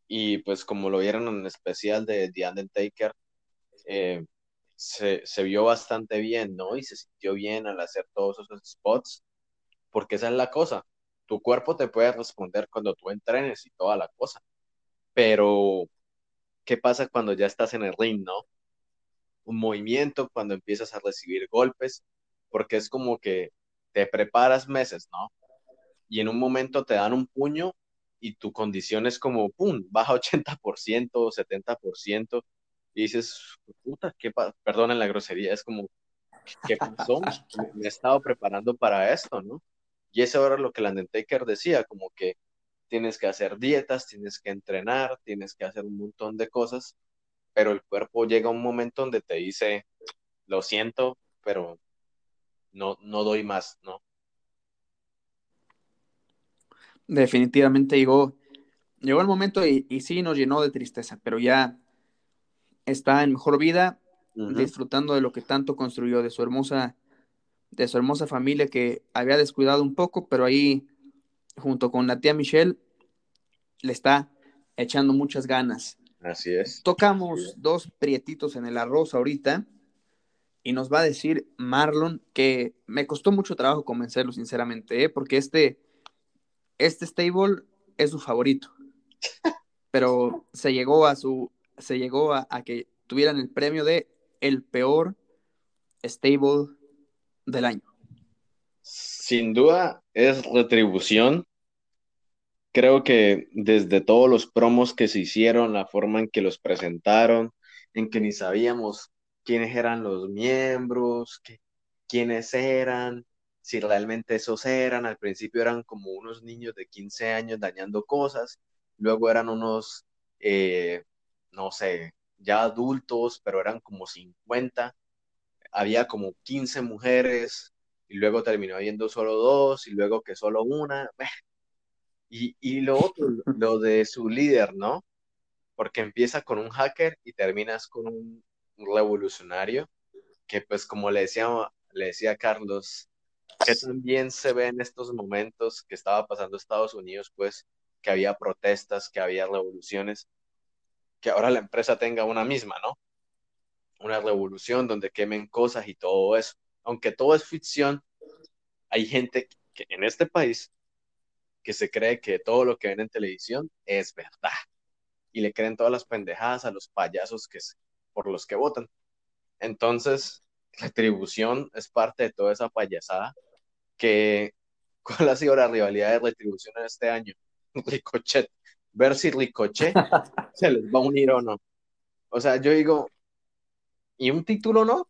[SPEAKER 3] Y pues como lo vieron en el especial de The Undertaker, eh, se, se vio bastante bien, ¿no? Y se sintió bien al hacer todos esos spots, porque esa es la cosa. Tu cuerpo te puede responder cuando tú entrenes y toda la cosa. Pero, ¿qué pasa cuando ya estás en el ring, no? Un movimiento, cuando empiezas a recibir golpes, porque es como que te preparas meses, ¿no? Y en un momento te dan un puño y tu condición es como, ¡pum!, baja 80%, 70%, y dices, puta, ¿qué perdonen la grosería, es como, ¿qué pasó? Me, he estado preparando para esto, ¿no? Y eso era lo que el decía, como que tienes que hacer dietas, tienes que entrenar, tienes que hacer un montón de cosas, pero el cuerpo llega a un momento donde te dice, lo siento, pero no, no doy más, ¿no?
[SPEAKER 2] Definitivamente llegó, llegó el momento y, y sí nos llenó de tristeza, pero ya está en mejor vida, disfrutando de lo que tanto construyó, de su hermosa, de su hermosa familia que había descuidado un poco, pero ahí, junto con la tía Michelle, le está echando muchas ganas.
[SPEAKER 3] Así es.
[SPEAKER 2] Tocamos dos prietitos en el arroz ahorita y nos va a decir Marlon que me costó mucho trabajo convencerlo, sinceramente, ¿eh? porque este, este stable es su favorito. Pero se llegó a su, se llegó a, a que tuvieran el premio de el peor stable del año.
[SPEAKER 3] Sin duda es retribución. Creo que desde todos los promos que se hicieron, la forma en que los presentaron, en que ni sabíamos quiénes eran los miembros, que- quiénes eran, si realmente esos eran. Al principio eran como unos niños de 15 años dañando cosas, luego eran unos, eh, no sé, ya adultos, pero eran como 50. Había como 15 mujeres y luego terminó habiendo solo dos y luego que solo una. Y, y lo otro, lo de su líder, ¿no? Porque empieza con un hacker y terminas con un revolucionario que pues como le decía, le decía Carlos, que también se ve en estos momentos que estaba pasando Estados Unidos, pues que había protestas, que había revoluciones, que ahora la empresa tenga una misma, ¿no? Una revolución donde quemen cosas y todo eso. Aunque todo es ficción, hay gente que en este país que se cree que todo lo que ven en televisión es verdad y le creen todas las pendejadas a los payasos que es- por los que votan. Entonces, Retribución es parte de toda esa payasada que ¿cuál ha sido la rivalidad de Retribución en este año? Ricochet, ver si Ricochet se les va a unir o no. O sea, yo digo, ¿y un título no?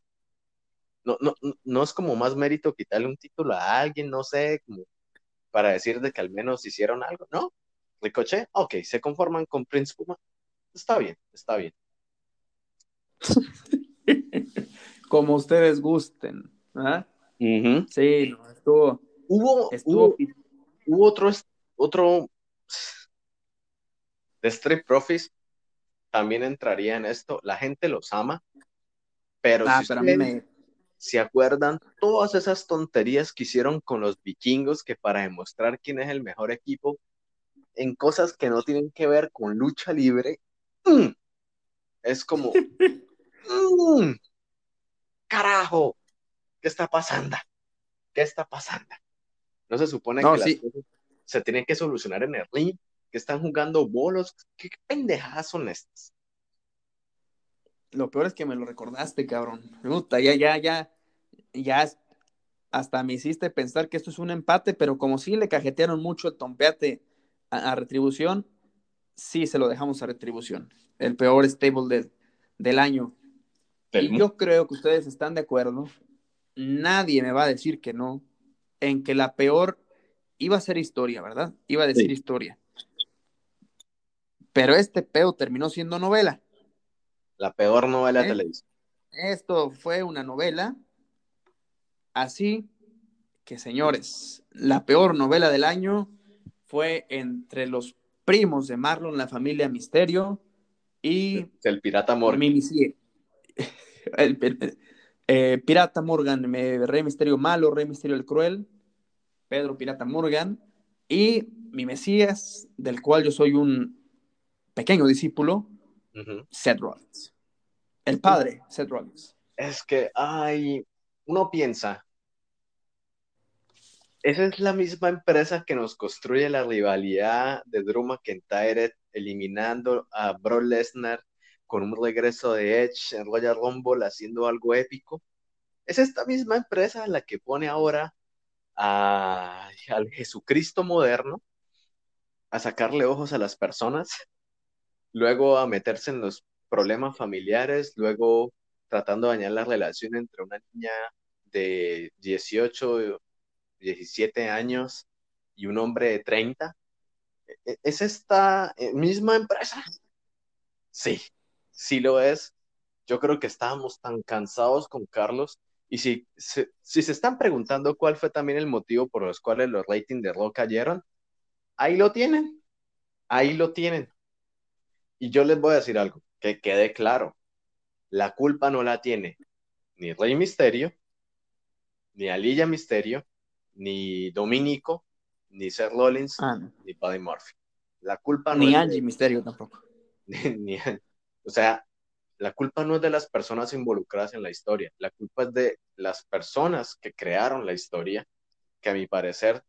[SPEAKER 3] No, no, no es como más mérito quitarle un título a alguien, no sé, como para decir de que al menos hicieron algo, ¿no? Ricochet, ok, se conforman con Prince Puma. Está bien, está bien.
[SPEAKER 2] Como ustedes gusten. ¿ah? Sí, no, estuvo,
[SPEAKER 3] Hubo,
[SPEAKER 2] estuvo
[SPEAKER 3] hubo, hubo otro, otro de Street Profits, también entraría en esto. La gente los ama, pero
[SPEAKER 2] Ah,
[SPEAKER 3] si
[SPEAKER 2] pero a mí me,
[SPEAKER 3] se acuerdan todas esas tonterías que hicieron con los vikingos que para demostrar quién es el mejor equipo en cosas que no tienen que ver con lucha libre, ¡mm! es como, ¡mm! carajo, ¿qué está pasando? ¿Qué está pasando? No se supone
[SPEAKER 2] No,
[SPEAKER 3] que las cosas se tienen que solucionar en el ring, que están jugando bolos, ¿qué, qué pendejadas son estas?
[SPEAKER 2] Lo peor es que me lo recordaste, cabrón. Puta, ya, ya, ya, ya hasta me hiciste pensar que esto es un empate, pero como sí le cajetearon mucho el tompeate a, a Retribución, sí se lo dejamos a Retribución. El peor stable del, del año.
[SPEAKER 3] Del
[SPEAKER 2] Y yo creo que ustedes están de acuerdo. Nadie me va a decir que no, en que la peor iba a ser historia, ¿verdad? Iba a decir
[SPEAKER 3] Sí.
[SPEAKER 2] historia. Pero este peo terminó siendo novela.
[SPEAKER 3] La peor novela de
[SPEAKER 2] ¿Eh?
[SPEAKER 3] televisión.
[SPEAKER 2] Esto fue una novela Así que, señores, la peor novela del año fue entre los primos de Marlon, la familia Misterio, y...
[SPEAKER 3] El Pirata Morgan.
[SPEAKER 2] El, eh, Pirata Morgan, Rey Misterio Malo, Rey Misterio el Cruel, Pedro Pirata Morgan, y mi Mesías, del cual yo soy un pequeño discípulo, Seth Rollins. El padre, Seth Rollins.
[SPEAKER 3] Es que, ay, uno piensa, esa es la misma empresa que nos construye la rivalidad de Drew McIntyre eliminando a Brock Lesnar con un regreso de Edge en Royal Rumble haciendo algo épico. Es esta misma empresa la que pone ahora al Jesucristo moderno a sacarle ojos a las personas, luego a meterse en los problemas familiares, luego tratando de dañar la relación entre una niña de 18, 17 años y un hombre de 30. ¿E-, e-, ¿Es esta eh, misma empresa? Sí, sí lo es. Yo creo que estábamos tan cansados con Carlos. Y si, si, se están preguntando cuál fue también el motivo por los cuales los ratings de Rock cayeron, ahí lo tienen. Ahí lo tienen. Y yo les voy a decir algo, que quede claro. La culpa no la tiene ni Rey Misterio, ni Alilla Misterio, ni Dominico, ni Seth Rollins, ah, ni Buddy Murphy. La culpa
[SPEAKER 2] ni Angie Misterio tampoco.
[SPEAKER 3] Ni, o sea, la culpa no es de las personas involucradas en la historia, la culpa es de las personas que crearon la historia, que a mi parecer,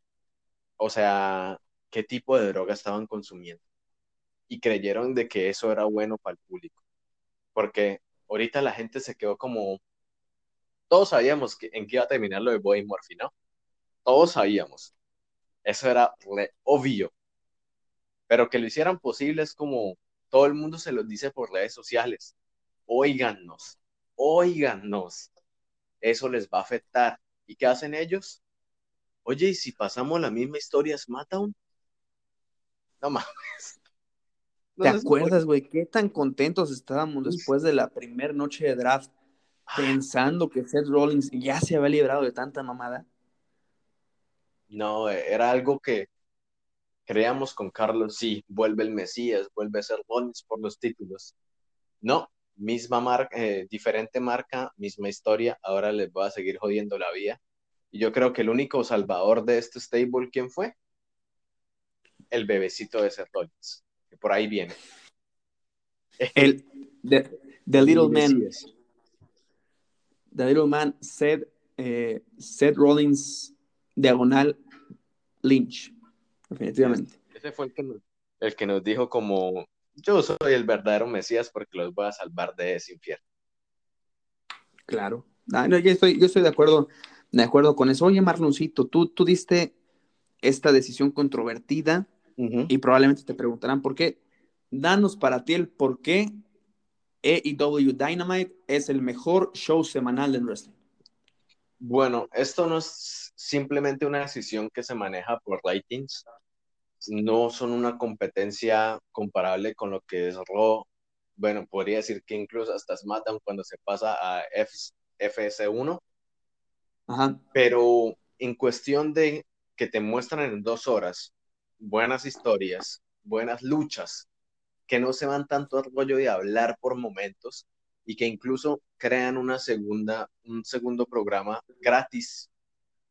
[SPEAKER 3] o sea, qué tipo de droga estaban consumiendo. Y creyeron de que eso era bueno para el público. Porque ahorita la gente se quedó como, todos sabíamos que, en qué iba a terminar lo de Buddy Murphy, ¿no? Todos sabíamos. Eso era obvio. Pero que lo hicieran posible es como todo el mundo se los dice por redes sociales. Óigannos, óigannos. Eso les va a afectar. ¿Y qué hacen ellos? Oye, ¿y si pasamos la misma historia SmackDown? No mames.
[SPEAKER 2] ¿Te acuerdas, güey? ¿Qué tan contentos estábamos después de la primera noche de draft ah. pensando que Seth Rollins ya se había librado de tanta mamada?
[SPEAKER 3] No, era algo que creíamos con Carlos, sí, vuelve el Mesías, vuelve a ser Rollins por los títulos. No, misma marca, eh, diferente marca, misma historia, ahora les voy a seguir jodiendo la vida. Y yo creo que el único salvador de este stable, ¿quién fue? El bebecito de Seth Rollins, que por ahí viene.
[SPEAKER 2] El, the, Little Man. The Little Man, Seth, eh, Seth Rollins diagonal Lynch, definitivamente.
[SPEAKER 3] Ese fue el que, nos, el que nos dijo como, yo soy el verdadero Mesías porque los voy a salvar de ese infierno.
[SPEAKER 2] Claro. Ah, yo, estoy, yo estoy de acuerdo, de acuerdo con eso. Oye, Marloncito, tú, tú diste esta decisión controvertida y probablemente te preguntarán por qué. Danos para ti el por qué AEW Dynamite es el mejor show semanal del wrestling.
[SPEAKER 3] Bueno, esto no es simplemente una decisión que se maneja por ratings. No son una competencia comparable con lo que es Raw. Bueno, podría decir que incluso hasta SmackDown cuando se pasa a FS1. Pero en cuestión de que te muestran en dos horas buenas historias, buenas luchas, que no se van tanto al rollo de hablar por momentos, y que incluso crean una segunda, un segundo programa gratis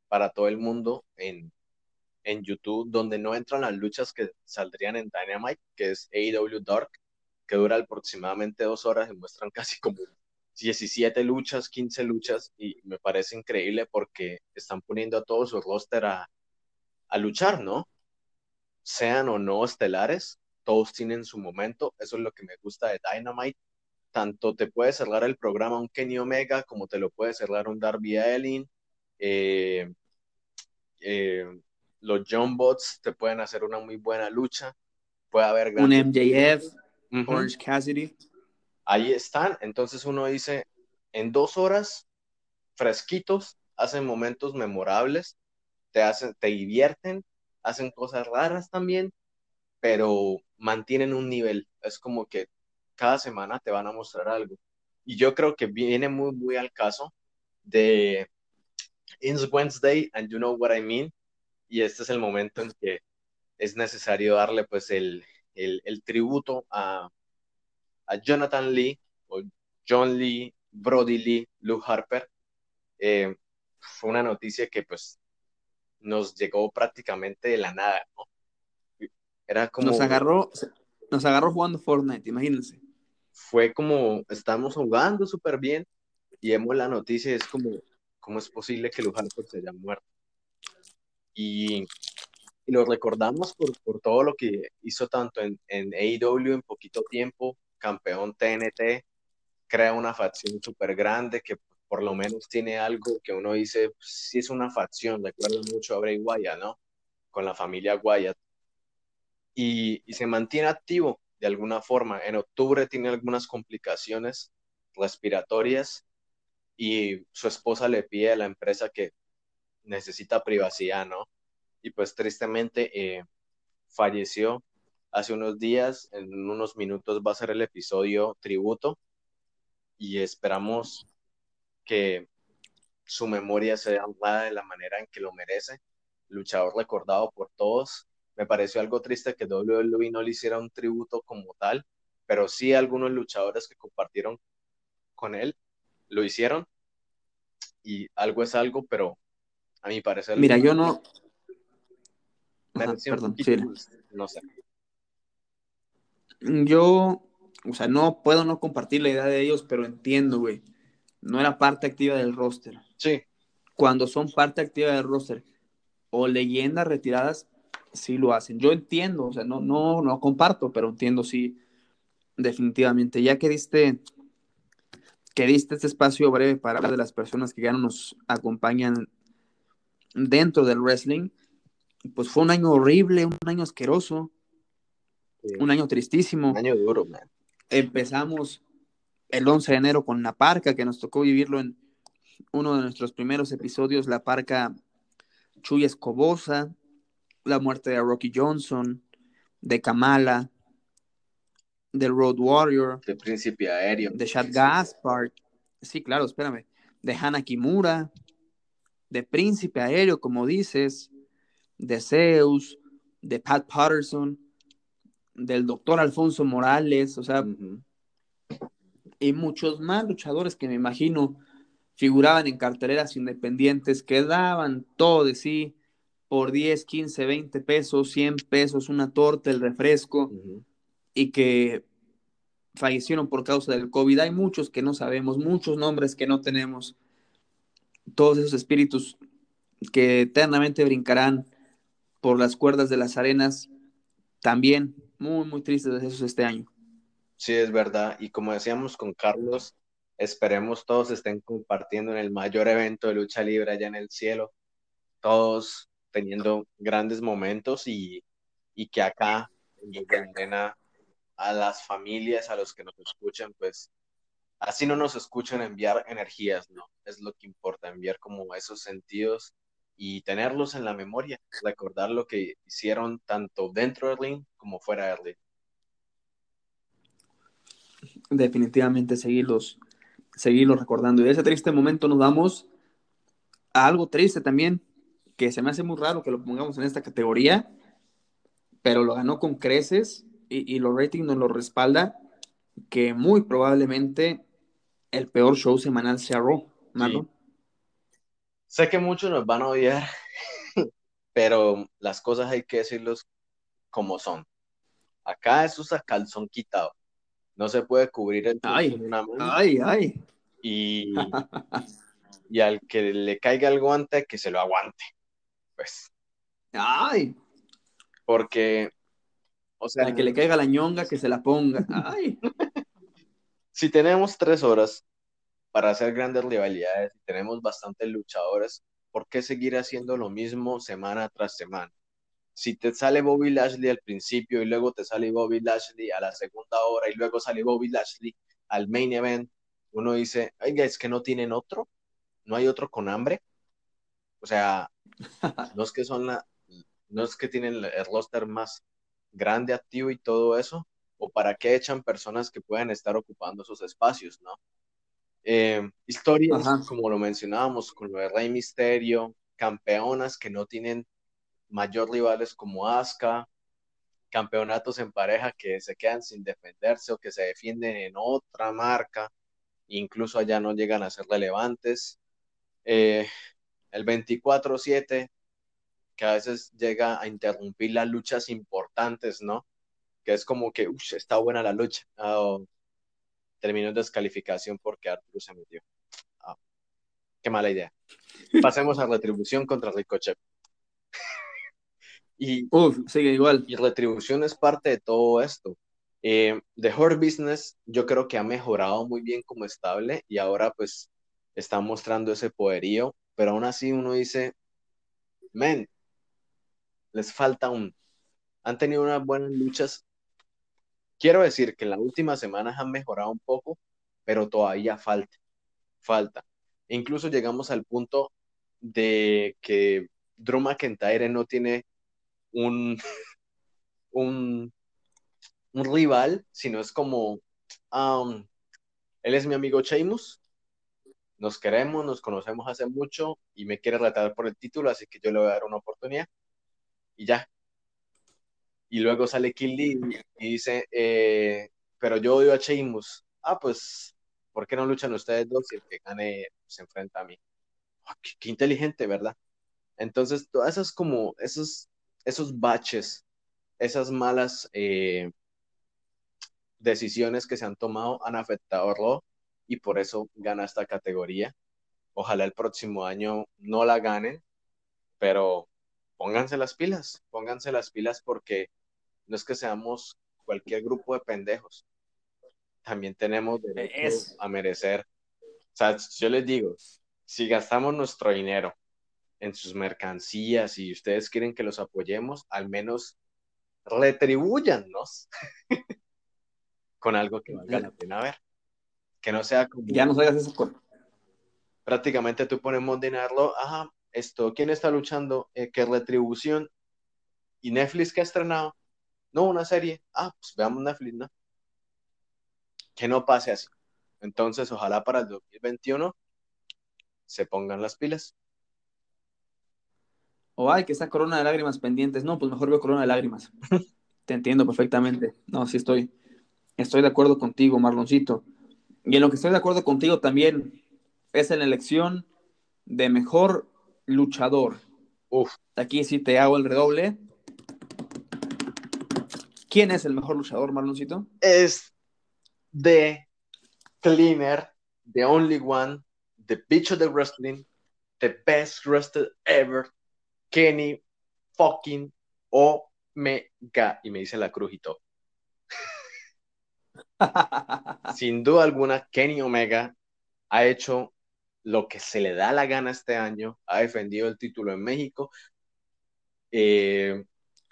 [SPEAKER 3] para todo el mundo en, en YouTube, donde no entran las luchas que saldrían en Dynamite, que es AEW Dark, que dura aproximadamente dos horas y muestran casi como 17 luchas, 15 luchas, y me parece increíble porque están poniendo a todo su roster a, a luchar, ¿no? Sean o no estelares, todos tienen su momento, eso es lo que me gusta de Dynamite, tanto te puede cerrar el programa un Kenny Omega como te lo puede cerrar un Darby Allin. Eh, eh, los John Bots te pueden hacer una muy buena lucha. Puede haber
[SPEAKER 2] un MJF, Orange Cassidy.
[SPEAKER 3] Ahí están. Entonces uno dice, en dos horas, fresquitos, hacen momentos memorables, te hacen, te divierten, hacen cosas raras también, pero mantienen un nivel. Es como que cada semana te van a mostrar algo. Y yo creo que viene muy, muy al caso de it's Wednesday and you know what I mean. Y este es el momento en que es necesario darle pues el, el, tributo a, a, Jonathan Lee o John Lee, Brody Lee, Luke Harper. Eh, fue una noticia que pues nos llegó prácticamente de la nada, ¿no?
[SPEAKER 2] Era como... Nos agarró, nos agarró jugando Fortnite, imagínense.
[SPEAKER 3] Fue como, estamos jugando súper bien y vemos la noticia y es como, ¿cómo es posible que Harper se haya muerto? Y, y lo recordamos por, por, todo lo que hizo tanto en, en AEW en poquito tiempo, campeón TNT, crea una facción súper grande que por lo menos tiene algo que uno dice, si sí es una facción, recuerda mucho a Bray Wyatt, ¿no? Con la familia Wyatt. Y, y, se mantiene activo de alguna forma. En octubre tiene algunas complicaciones respiratorias y su esposa le pide a la empresa que necesita privacidad, ¿no? Y pues tristemente eh, falleció hace unos días, en unos minutos va a ser el episodio tributo y esperamos que su memoria sea honrada de la manera en que lo merece, luchador recordado por todos. Me pareció algo triste que WWE no le hiciera un tributo como tal, pero sí algunos luchadores que compartieron con él lo hicieron y algo es algo, pero a mi parecer...
[SPEAKER 2] Mira, yo no...
[SPEAKER 3] perdón, no sé.
[SPEAKER 2] Yo, o sea, no puedo no compartir la idea de ellos, pero entiendo, güey no era parte activa del roster.
[SPEAKER 3] Sí.
[SPEAKER 2] Cuando son parte activa del roster o leyendas retiradas, sí lo hacen. Yo entiendo, o sea, no, no, no comparto, pero entiendo sí, definitivamente. Ya que diste, que diste este espacio breve para hablar de las personas que ya no nos acompañan dentro del wrestling, pues fue un año horrible, un año asqueroso, un año tristísimo.
[SPEAKER 3] Un año duro, man.
[SPEAKER 2] Empezamos el 11 de enero con La Parca, que nos tocó vivirlo en uno de nuestros primeros episodios, La Parca Chuy Escobosa, la muerte de Rocky Johnson, de Kamala, del Road Warrior,
[SPEAKER 3] de Príncipe Aéreo,
[SPEAKER 2] de Chad Gaspard, sí, claro, espérame, de Hana Kimura, de Príncipe Aéreo, como dices, de Zeus, de Pat Patterson, del doctor Alfonso Morales, o sea, y muchos más luchadores que me imagino figuraban en carteleras independientes que daban todo de sí por 10, 15, 20 pesos, 100 pesos, una torta, el refresco, y que fallecieron por causa del COVID. Hay muchos que no sabemos, muchos nombres que no tenemos, todos esos espíritus que eternamente brincarán por las cuerdas de las arenas, también muy, muy tristes de esos este año.
[SPEAKER 3] Sí, es verdad. Y como decíamos con Carlos, esperemos todos estén compartiendo en el mayor evento de lucha libre allá en el cielo, todos teniendo grandes momentos y, que acá en a las familias, a los que nos escuchan, pues así no nos escuchan enviar energías, ¿no? Es lo que importa, enviar como esos sentidos y tenerlos en la memoria, recordar lo que hicieron tanto dentro de ring como fuera de ring
[SPEAKER 2] definitivamente seguirlos, seguirlos recordando. Y de ese triste momento nos vamos a algo triste también, que se me hace muy raro que lo pongamos en esta categoría, pero lo ganó con creces y, y los ratings nos lo respalda, que muy probablemente el peor show semanal sea Raw,
[SPEAKER 3] Sé que muchos nos van a odiar, pero las cosas hay que decirlos como son. Acá eso es a calzón quitado no se puede cubrir el
[SPEAKER 2] ay, una mano. Ay, ay.
[SPEAKER 3] Y, y al que le caiga el guante, que se lo aguante. Pues.
[SPEAKER 2] Ay.
[SPEAKER 3] Porque, o sea.
[SPEAKER 2] Al que le caiga la ñonga, que se la ponga. Ay.
[SPEAKER 3] si tenemos tres horas para hacer grandes rivalidades y tenemos bastantes luchadores, ¿por qué seguir haciendo lo mismo semana tras semana? Si te sale Bobby Lashley al principio y luego te sale Bobby Lashley a la segunda hora y luego sale Bobby Lashley al main event, uno dice, oiga, es que no tienen otro, no hay otro con hambre. O sea, no es que son la, no es que tienen el roster más grande, activo y todo eso, o para qué echan personas que puedan estar ocupando esos espacios, ¿no? Eh, historias, como lo mencionábamos, con lo de Rey Misterio, campeonas que no tienen mayor rivales como Asuka, campeonatos en pareja que se quedan sin defenderse o que se defienden en otra marca, incluso allá no llegan a ser relevantes. Eh, el 24-7, que a veces llega a interrumpir las luchas importantes, ¿no? Que es como que, uff, está buena la lucha. Oh, terminó en descalificación porque Arturo se metió. Ah, qué mala idea. Pasemos a retribución contra Ricochet.
[SPEAKER 2] Y, Uf, sigue igual.
[SPEAKER 3] Y retribución es parte de todo esto. Eh, The Hurt Business yo creo que ha mejorado muy bien como estable y ahora pues está mostrando ese poderío, pero aún así uno dice, men, les falta un... Han tenido unas buenas luchas. Quiero decir que en las últimas semanas han mejorado un poco, pero todavía falta, falta. incluso llegamos al punto de que Drew McIntyre no tiene un, un, rival, sino es como, él es mi amigo Sheamus, nos queremos, nos conocemos hace mucho y me quiere retar por el título, así que yo le voy a dar una oportunidad y ya. Y luego sale Kill y dice, eh, pero yo odio a Sheamus. Ah, pues, ¿por qué no luchan ustedes dos y el que gane se enfrenta a mí? Ah, qué, inteligente, ¿verdad? Entonces, todas esas como, esos, esos baches, esas malas eh, decisiones que se han tomado han afectado a Raw y por eso gana esta categoría. Ojalá el próximo año no la ganen, pero pónganse las pilas, pónganse las pilas porque no es que seamos cualquier grupo de pendejos. También tenemos derecho a merecer. O sea, yo les digo, si gastamos nuestro dinero en sus mercancías y ustedes quieren que los apoyemos, al menos retribuyannos con algo que valga la pena ver. Que no sea como.
[SPEAKER 2] Ya no hagas eso.
[SPEAKER 3] Prácticamente tú pones Monday ajá, esto, ¿quién está luchando? Eh, ¿Qué retribución? ¿Y Netflix que ha estrenado? No, una serie. Ah, pues veamos Netflix, ¿no? Que no pase así. Entonces, ojalá para el 2021 se pongan las pilas.
[SPEAKER 2] O hay que esa corona de lágrimas pendientes. No, pues mejor veo corona de lágrimas. Te entiendo perfectamente. No, sí estoy, estoy de acuerdo contigo, Marloncito. Y en lo que estoy de acuerdo contigo también es en la elección de mejor luchador.
[SPEAKER 3] Uf.
[SPEAKER 2] Aquí sí te hago el redoble. ¿Quién es el mejor luchador, Marloncito?
[SPEAKER 3] Es The Cleaner, The Only One, The Bitch of the Wrestling, The Best Wrestler Ever, Kenny fucking Omega. Y me dice la crujito. Sin duda alguna, Kenny Omega ha hecho lo que se le da la gana este año, ha defendido el título en México, eh,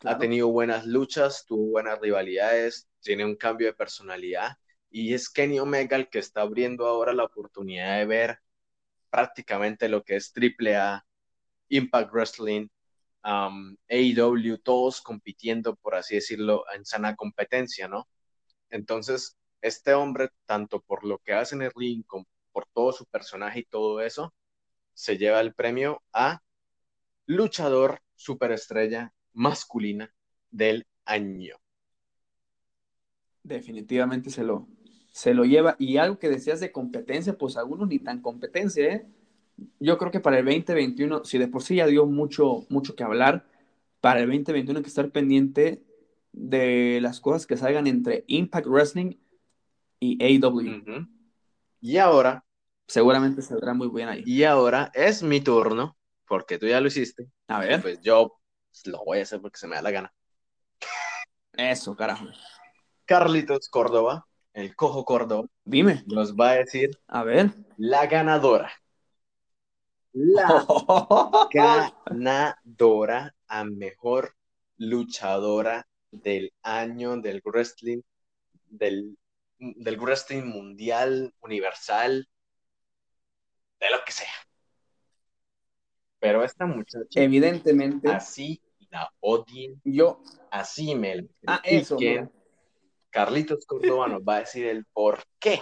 [SPEAKER 3] ha tenido buenas luchas, tuvo buenas rivalidades, tiene un cambio de personalidad y es Kenny Omega el que está abriendo ahora la oportunidad de ver prácticamente lo que es AAA, Impact Wrestling, um, AEW, todos compitiendo, por así decirlo, en sana competencia, ¿no? Entonces, este hombre, tanto por lo que hace en el ring, como por todo su personaje y todo eso, se lleva el premio a luchador superestrella masculina del año.
[SPEAKER 2] Definitivamente se lo, se lo lleva. Y algo que decías de competencia, pues algunos ni tan competencia, ¿eh? Yo creo que para el 2021, si de por sí ya dio mucho, mucho que hablar, para el 2021 hay que estar pendiente de las cosas que salgan entre Impact Wrestling y AEW.
[SPEAKER 3] Y ahora.
[SPEAKER 2] Seguramente saldrá muy bien ahí.
[SPEAKER 3] Y ahora es mi turno, porque tú ya lo hiciste.
[SPEAKER 2] A ver.
[SPEAKER 3] Pues yo lo voy a hacer porque se me da la gana.
[SPEAKER 2] Eso, carajo.
[SPEAKER 3] Carlitos Córdoba, el cojo Córdoba.
[SPEAKER 2] Dime.
[SPEAKER 3] Nos va a decir.
[SPEAKER 2] A ver.
[SPEAKER 3] La ganadora. La ganadora a mejor luchadora del año del wrestling, del, del wrestling mundial, universal, de lo que sea. Pero esta muchacha.
[SPEAKER 2] Evidentemente.
[SPEAKER 3] Así la odien.
[SPEAKER 2] Yo.
[SPEAKER 3] Así me
[SPEAKER 2] Ah, eso.
[SPEAKER 3] Carlitos Córdoba nos va a decir el por qué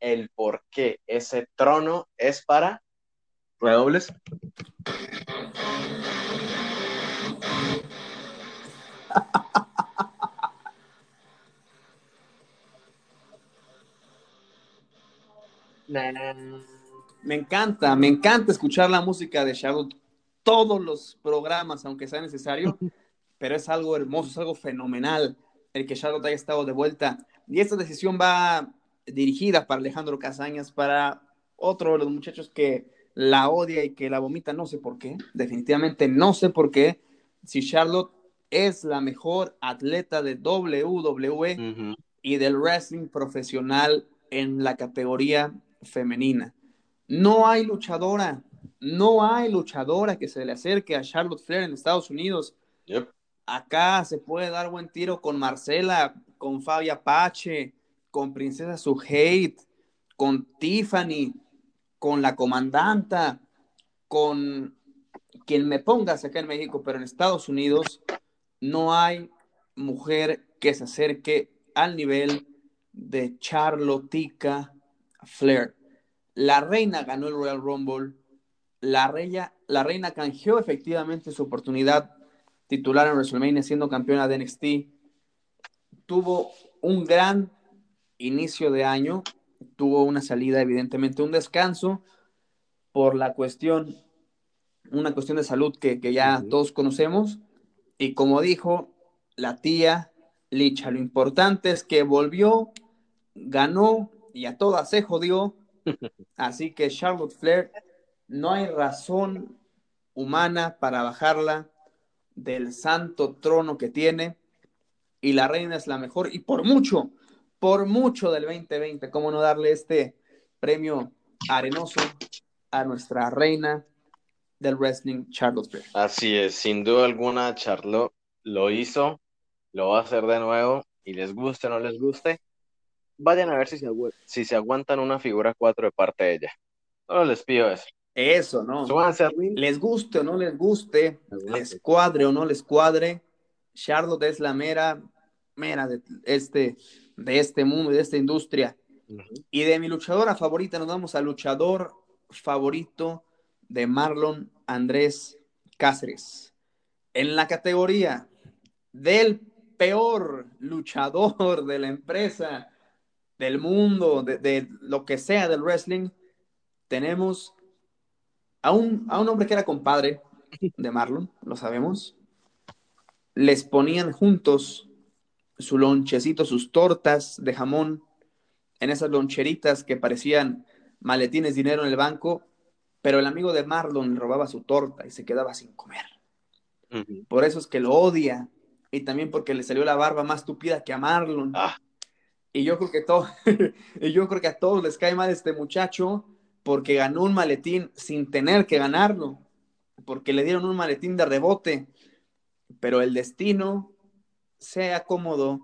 [SPEAKER 3] el por qué ese trono es para redobles.
[SPEAKER 2] Me encanta, me encanta escuchar la música de Charlotte, todos los programas, aunque sea necesario, pero es algo hermoso, es algo fenomenal el que Charlotte haya estado de vuelta. Y esta decisión va dirigida para Alejandro Casañas, para otro de los muchachos que la odia y que la vomita, no sé por qué, definitivamente no sé por qué, si Charlotte es la mejor atleta de WWE y del wrestling profesional en la categoría femenina. No hay luchadora, no hay luchadora que se le acerque a Charlotte Flair en Estados Unidos. Acá se puede dar buen tiro con Marcela, con Fabia Pache, con Princesa Suhate, con Tiffany, con la comandanta, con quien me pongas acá en México, pero en Estados Unidos no hay mujer que se acerque al nivel de Charlotica Flair. La reina ganó el Royal Rumble. La reina, la reina canjeó efectivamente su oportunidad titular en WrestleMania siendo campeona de NXT. Tuvo un gran inicio de año. Tuvo una salida, evidentemente, un descanso por la cuestión, una cuestión de salud que, ya todos conocemos. Y como dijo la tía Licha, lo importante es que volvió, ganó y a todas se jodió. Así que Charlotte Flair, no hay razón humana para bajarla del santo trono que tiene. Y la reina es la mejor y por mucho, por mucho del 2020. ¿Cómo no darle este premio arenoso a nuestra reina del wrestling, Charlotte Flair?
[SPEAKER 3] Así es, sin duda alguna, Charlotte lo hizo, lo va a hacer de nuevo y les guste o no les guste, vayan a ver si se, si se aguantan una figura 4 de parte de ella. Solo les pido eso.
[SPEAKER 2] Eso, ¿no? Les guste o no les guste, les cuadre o no les cuadre, Charlotte es la mera, mera de este, de este mundo, de esta industria. Y de mi luchadora favorita nos vamos al luchador favorito de Marlon Andrés Cáceres. En la categoría del peor luchador de la empresa, del mundo, de, lo que sea del wrestling, tenemos a un, a un hombre que era compadre de Marlon, lo sabemos. Les ponían juntos su lonchecito, sus tortas de jamón en esas loncheritas que parecían maletines dinero en el banco, pero el amigo de Marlon robaba su torta y se quedaba sin comer. Por eso es que lo odia y también porque le salió la barba más tupida que a Marlon. Ah. Y yo creo que todo, y yo creo que a todos les cae mal este muchacho porque ganó un maletín sin tener que ganarlo, porque le dieron un maletín de rebote, pero el destino se acomodó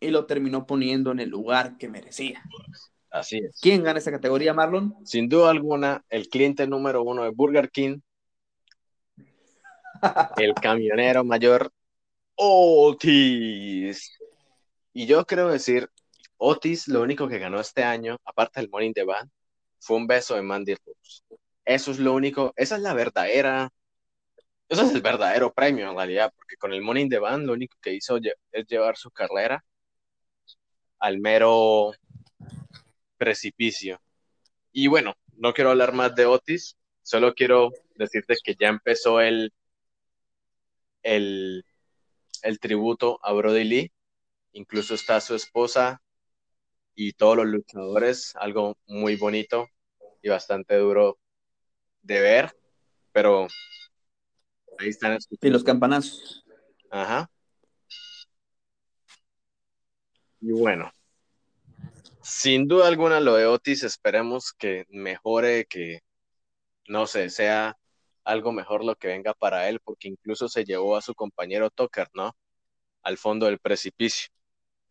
[SPEAKER 2] y lo terminó poniendo en el lugar que merecía.
[SPEAKER 3] Así es.
[SPEAKER 2] ¿Quién gana esa categoría, Marlon?
[SPEAKER 3] Sin duda alguna, el cliente número uno de Burger King, el camionero mayor Otis. Y yo creo decir, Otis lo único que ganó este año, aparte del Morning the Band, fue un beso de Mandy Rose. Eso es lo único, esa es la verdadera, eso es el verdadero premio en realidad, porque con el Morning the Band lo único que hizo es llevar su carrera al mero precipicio. Y bueno, no quiero hablar más de Otis, solo quiero decirte que ya empezó el, el, el tributo a Brody Lee. Incluso está su esposa y todos los luchadores, algo muy bonito y bastante duro de ver, pero ahí están.
[SPEAKER 2] Y los campanazos.
[SPEAKER 3] Ajá. Y bueno, sin duda alguna lo de Otis, esperemos que mejore, que no sé, sea algo mejor lo que venga para él, porque incluso se llevó a su compañero Tucker, ¿no? Al fondo del precipicio,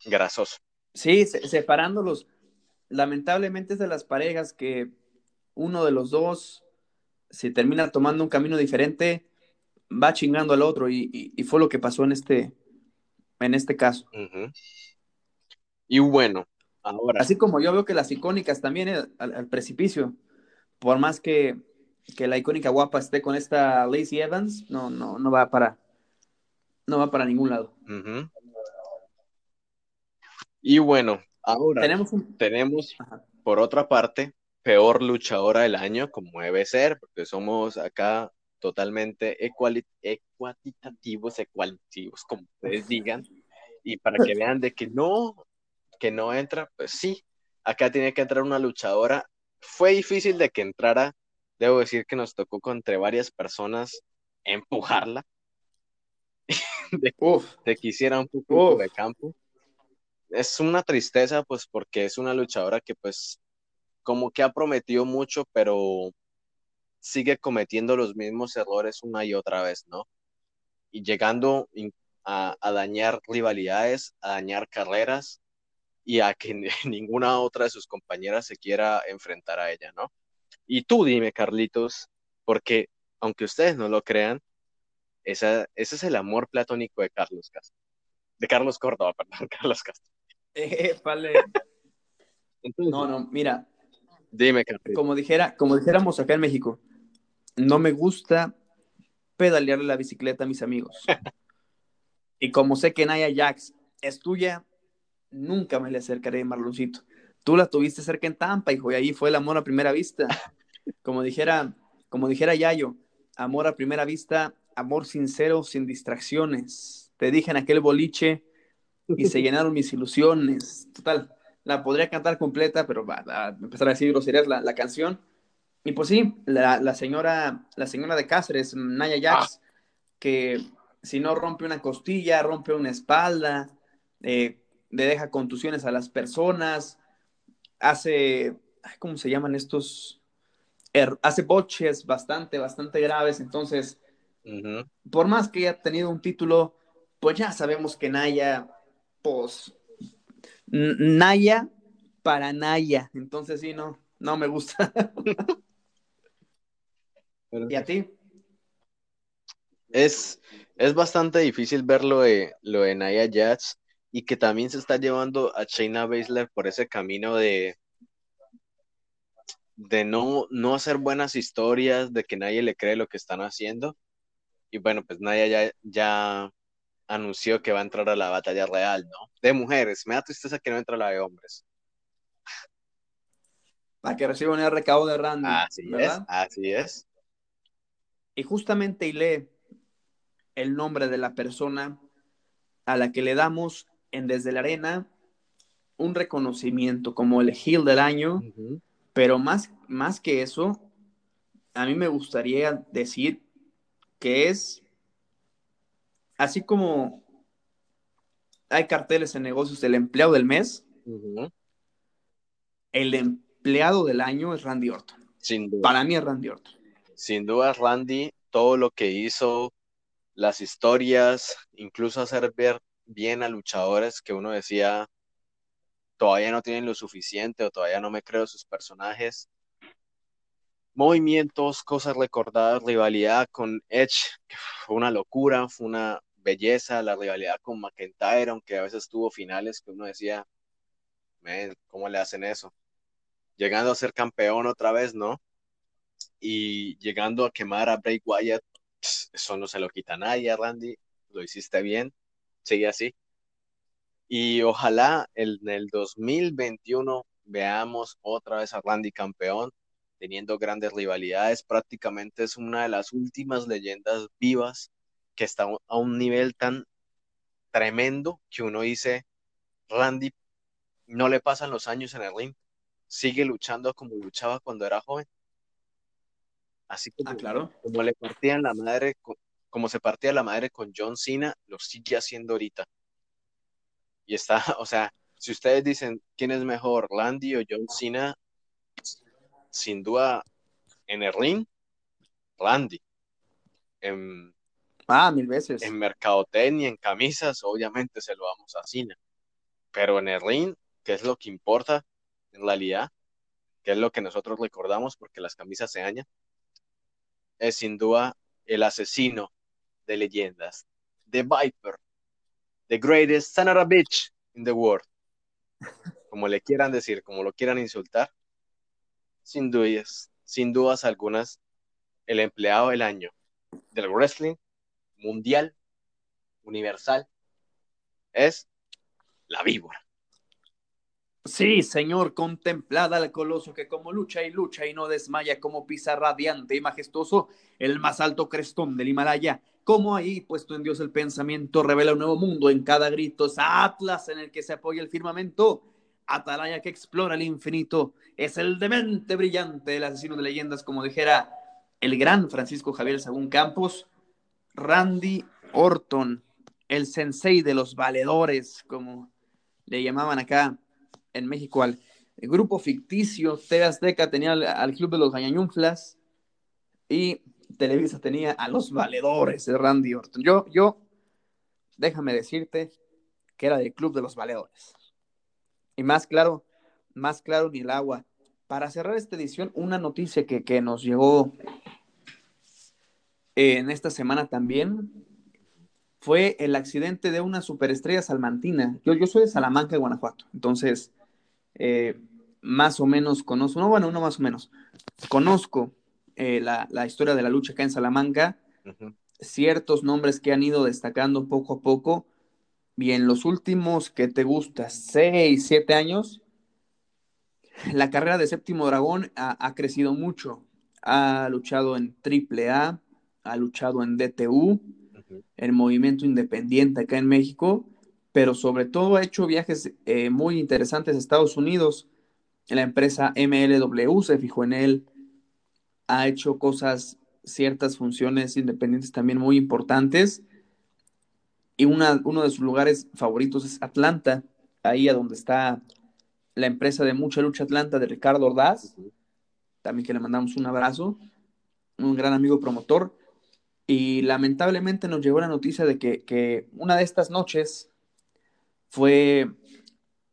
[SPEAKER 3] grasoso.
[SPEAKER 2] Sí, separándolos. Lamentablemente es de las parejas que uno de los dos, si termina tomando un camino diferente, va chingando al otro, y, fue lo que pasó en este, en este caso.
[SPEAKER 3] Y bueno, Ahora.
[SPEAKER 2] Así como yo veo que las icónicas también eh, al, precipicio, por más que, que, la icónica guapa esté con esta Lacey Evans, no, no, no va para, no va para ningún lado.
[SPEAKER 3] Y bueno, ahora tenemos, tenemos por otra parte, peor luchadora del año, como debe ser, porque somos acá totalmente ecualitativos, ecualitativos, como ustedes digan, y para que vean de que no, que no entra, pues sí, acá tiene que entrar una luchadora. Fue difícil de que entrara, debo decir que nos tocó contra varias personas empujarla, de, de que hiciera un poco de campo. Es una tristeza, pues, porque es una luchadora que, pues, como que ha prometido mucho, pero sigue cometiendo los mismos errores una y otra vez, ¿no? Y llegando a, dañar rivalidades, a dañar carreras y a que ninguna otra de sus compañeras se quiera enfrentar a ella, ¿no? Y tú dime, Carlitos, porque aunque ustedes no lo crean, esa, ese es el amor platónico de Carlos Castro. De Carlos Córdoba, perdón, Carlos Castro.
[SPEAKER 2] Eh, vale. no, no, mira.
[SPEAKER 3] Dime, Carlitos.
[SPEAKER 2] Como, dijera, como dijéramos acá en México, no me gusta pedalearle la bicicleta a mis amigos. y como sé que Naya Jax es tuya, nunca me le acercaré, Marloncito. Tú la tuviste cerca en Tampa, hijo, y ahí fue el amor a primera vista. Como dijera, como dijera Yayo, amor a primera vista, amor sincero, sin distracciones. Te dije en aquel boliche y se llenaron mis ilusiones. Total, la podría cantar completa, pero va, a empezar a decir groserías la, la canción. Y pues sí, la, señora, la señora de Cáceres, Naya Jax, que si no rompe una costilla, rompe una espalda, eh, le deja contusiones a las personas, hace, ¿cómo se llaman estos? Er, hace boches bastante, bastante graves, entonces, por más que haya tenido un título, pues ya sabemos que Naya, pues, Naya para Naya, entonces sí, no, no me gusta. ¿Y a ti?
[SPEAKER 3] Es, es bastante difícil ver lo de, lo de Naya Jazz y que también se está llevando a Shayna Baszler por ese camino de, de no, no hacer buenas historias, de que nadie le cree lo que están haciendo. Y bueno, pues Naya ya, ya anunció que va a entrar a la batalla real, ¿no? De mujeres. Me da tristeza que no entra la de hombres.
[SPEAKER 2] Para que reciba un recaudo de Randy.
[SPEAKER 3] Así es, así es
[SPEAKER 2] y justamente y lee el nombre de la persona a la que le damos en Desde la Arena un reconocimiento como el Hill del año, pero más, más que eso, a mí me gustaría decir que es así como hay carteles en negocios del empleado del mes, el empleado del año es Randy Orton. Para mí es Randy Orton
[SPEAKER 3] sin duda Randy, todo lo que hizo, las historias, incluso hacer ver bien a luchadores que uno decía todavía no tienen lo suficiente o todavía no me creo sus personajes. Movimientos, cosas recordadas, rivalidad con Edge, que fue una locura, fue una belleza, la rivalidad con McIntyre, aunque a veces tuvo finales que uno decía, ¿cómo le hacen eso? Llegando a ser campeón otra vez, ¿no? Y llegando a quemar a Bray Wyatt, eso no se lo quita nadie, Randy, lo hiciste bien, sigue así. Y ojalá en el 2021 veamos otra vez a Randy campeón, teniendo grandes rivalidades, prácticamente es una de las últimas leyendas vivas que está a un nivel tan tremendo que uno dice, Randy no le pasan los años en el ring, sigue luchando como luchaba cuando era joven. Así como,
[SPEAKER 2] ah, claro.
[SPEAKER 3] como le partían la madre, como se partía la madre con John Cena, lo sigue haciendo ahorita. Y está, o sea, si ustedes dicen quién es mejor, Landy o John Cena, sin duda en el ring, Randy. En,
[SPEAKER 2] ah, mil veces.
[SPEAKER 3] En mercadotecnia, en camisas, obviamente se lo vamos a Cena. Pero en el ring, que es lo que importa en realidad, que es lo que nosotros recordamos porque las camisas se dañan, es sin duda el asesino de leyendas, The Viper, the greatest son bitch in the world. como le quieran decir, como lo quieran insultar, sin dudas, sin dudas algunas, el empleado del año del wrestling mundial, universal, es la víbora.
[SPEAKER 2] Sí, señor, contemplada al coloso que como lucha y lucha y no desmaya, como pisa radiante y majestuoso el más alto crestón del Himalaya, como ahí, puesto en Dios el pensamiento, revela un nuevo mundo. En cada grito, es Atlas en el que se apoya el firmamento, Atalaya que explora el infinito, es el demente brillante, el asesino de leyendas, como dijera el gran Francisco Javier Sagún Campos, Randy Orton, el sensei de los valedores, como le llamaban acá en México al grupo ficticio. TV Azteca tenía al, Club de los Gañañunflas y Televisa tenía a los valedores de Randy Orton. Yo, yo, déjame decirte que era del Club de los Valedores. Y más claro, más claro ni el agua. Para cerrar esta edición, una noticia que, que nos llegó en esta semana también fue el accidente de una superestrella salmantina. Yo, yo soy de Salamanca, Guanajuato, entonces eh, más o menos conozco, no, bueno, no más o menos, conozco eh, la, historia de la lucha acá en Salamanca, ciertos nombres que han ido destacando poco a poco, y en los últimos, que te gusta? Seis, siete años, la carrera de Séptimo Dragón ha, crecido mucho. Ha luchado en AAA, ha luchado en DTU, en Movimiento Independiente acá en México, pero sobre todo ha hecho viajes eh, muy interesantes a Estados Unidos. La empresa MLW se fijó en él, ha hecho cosas, ciertas funciones independientes también muy importantes. Y una, uno de sus lugares favoritos es Atlanta, ahí a donde está la empresa de mucha lucha Atlanta de Ricardo Ordaz, también que le mandamos un abrazo, un gran amigo promotor. Y lamentablemente nos llegó la noticia de que, que una de estas noches fue,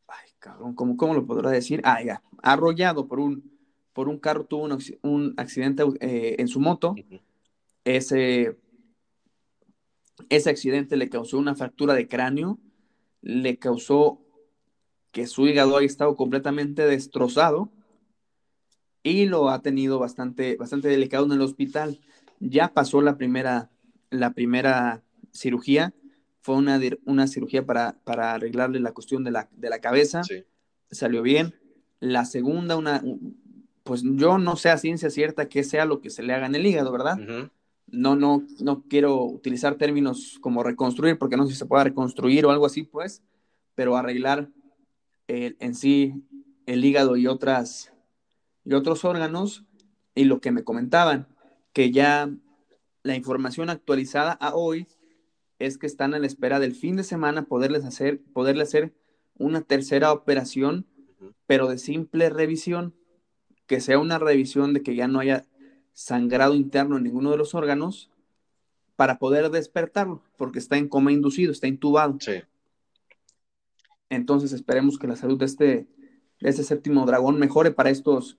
[SPEAKER 2] ay, cabrón, ¿cómo, cómo lo podrá decir? Ah, ya, arrollado por un, por un carro, tuvo un, accidente eh, en su moto. Ese, ese accidente le causó una fractura de cráneo, le causó que su hígado haya estado completamente destrozado y lo ha tenido bastante, bastante delicado en el hospital. Ya pasó la primera, la primera cirugía, fue una, una cirugía para, para, arreglarle la cuestión de la, de la cabeza. Salió bien. La segunda, una, pues yo no sé a ciencia cierta qué sea lo que se le haga en el hígado, ¿verdad? No, no, no quiero utilizar términos como reconstruir, porque no sé si se puede reconstruir o algo así, pues, pero arreglar en sí el hígado y otras y otros órganos y lo que me comentaban que ya la información actualizada a hoy es que están a la espera del fin de semana poderles hacer, poderle hacer una tercera operación, pero de simple revisión, que sea una revisión de que ya no haya sangrado interno en ninguno de los órganos para poder despertarlo, porque está en coma inducido, está intubado. Sí. Entonces esperemos que la salud de este, de este séptimo dragón mejore para estos,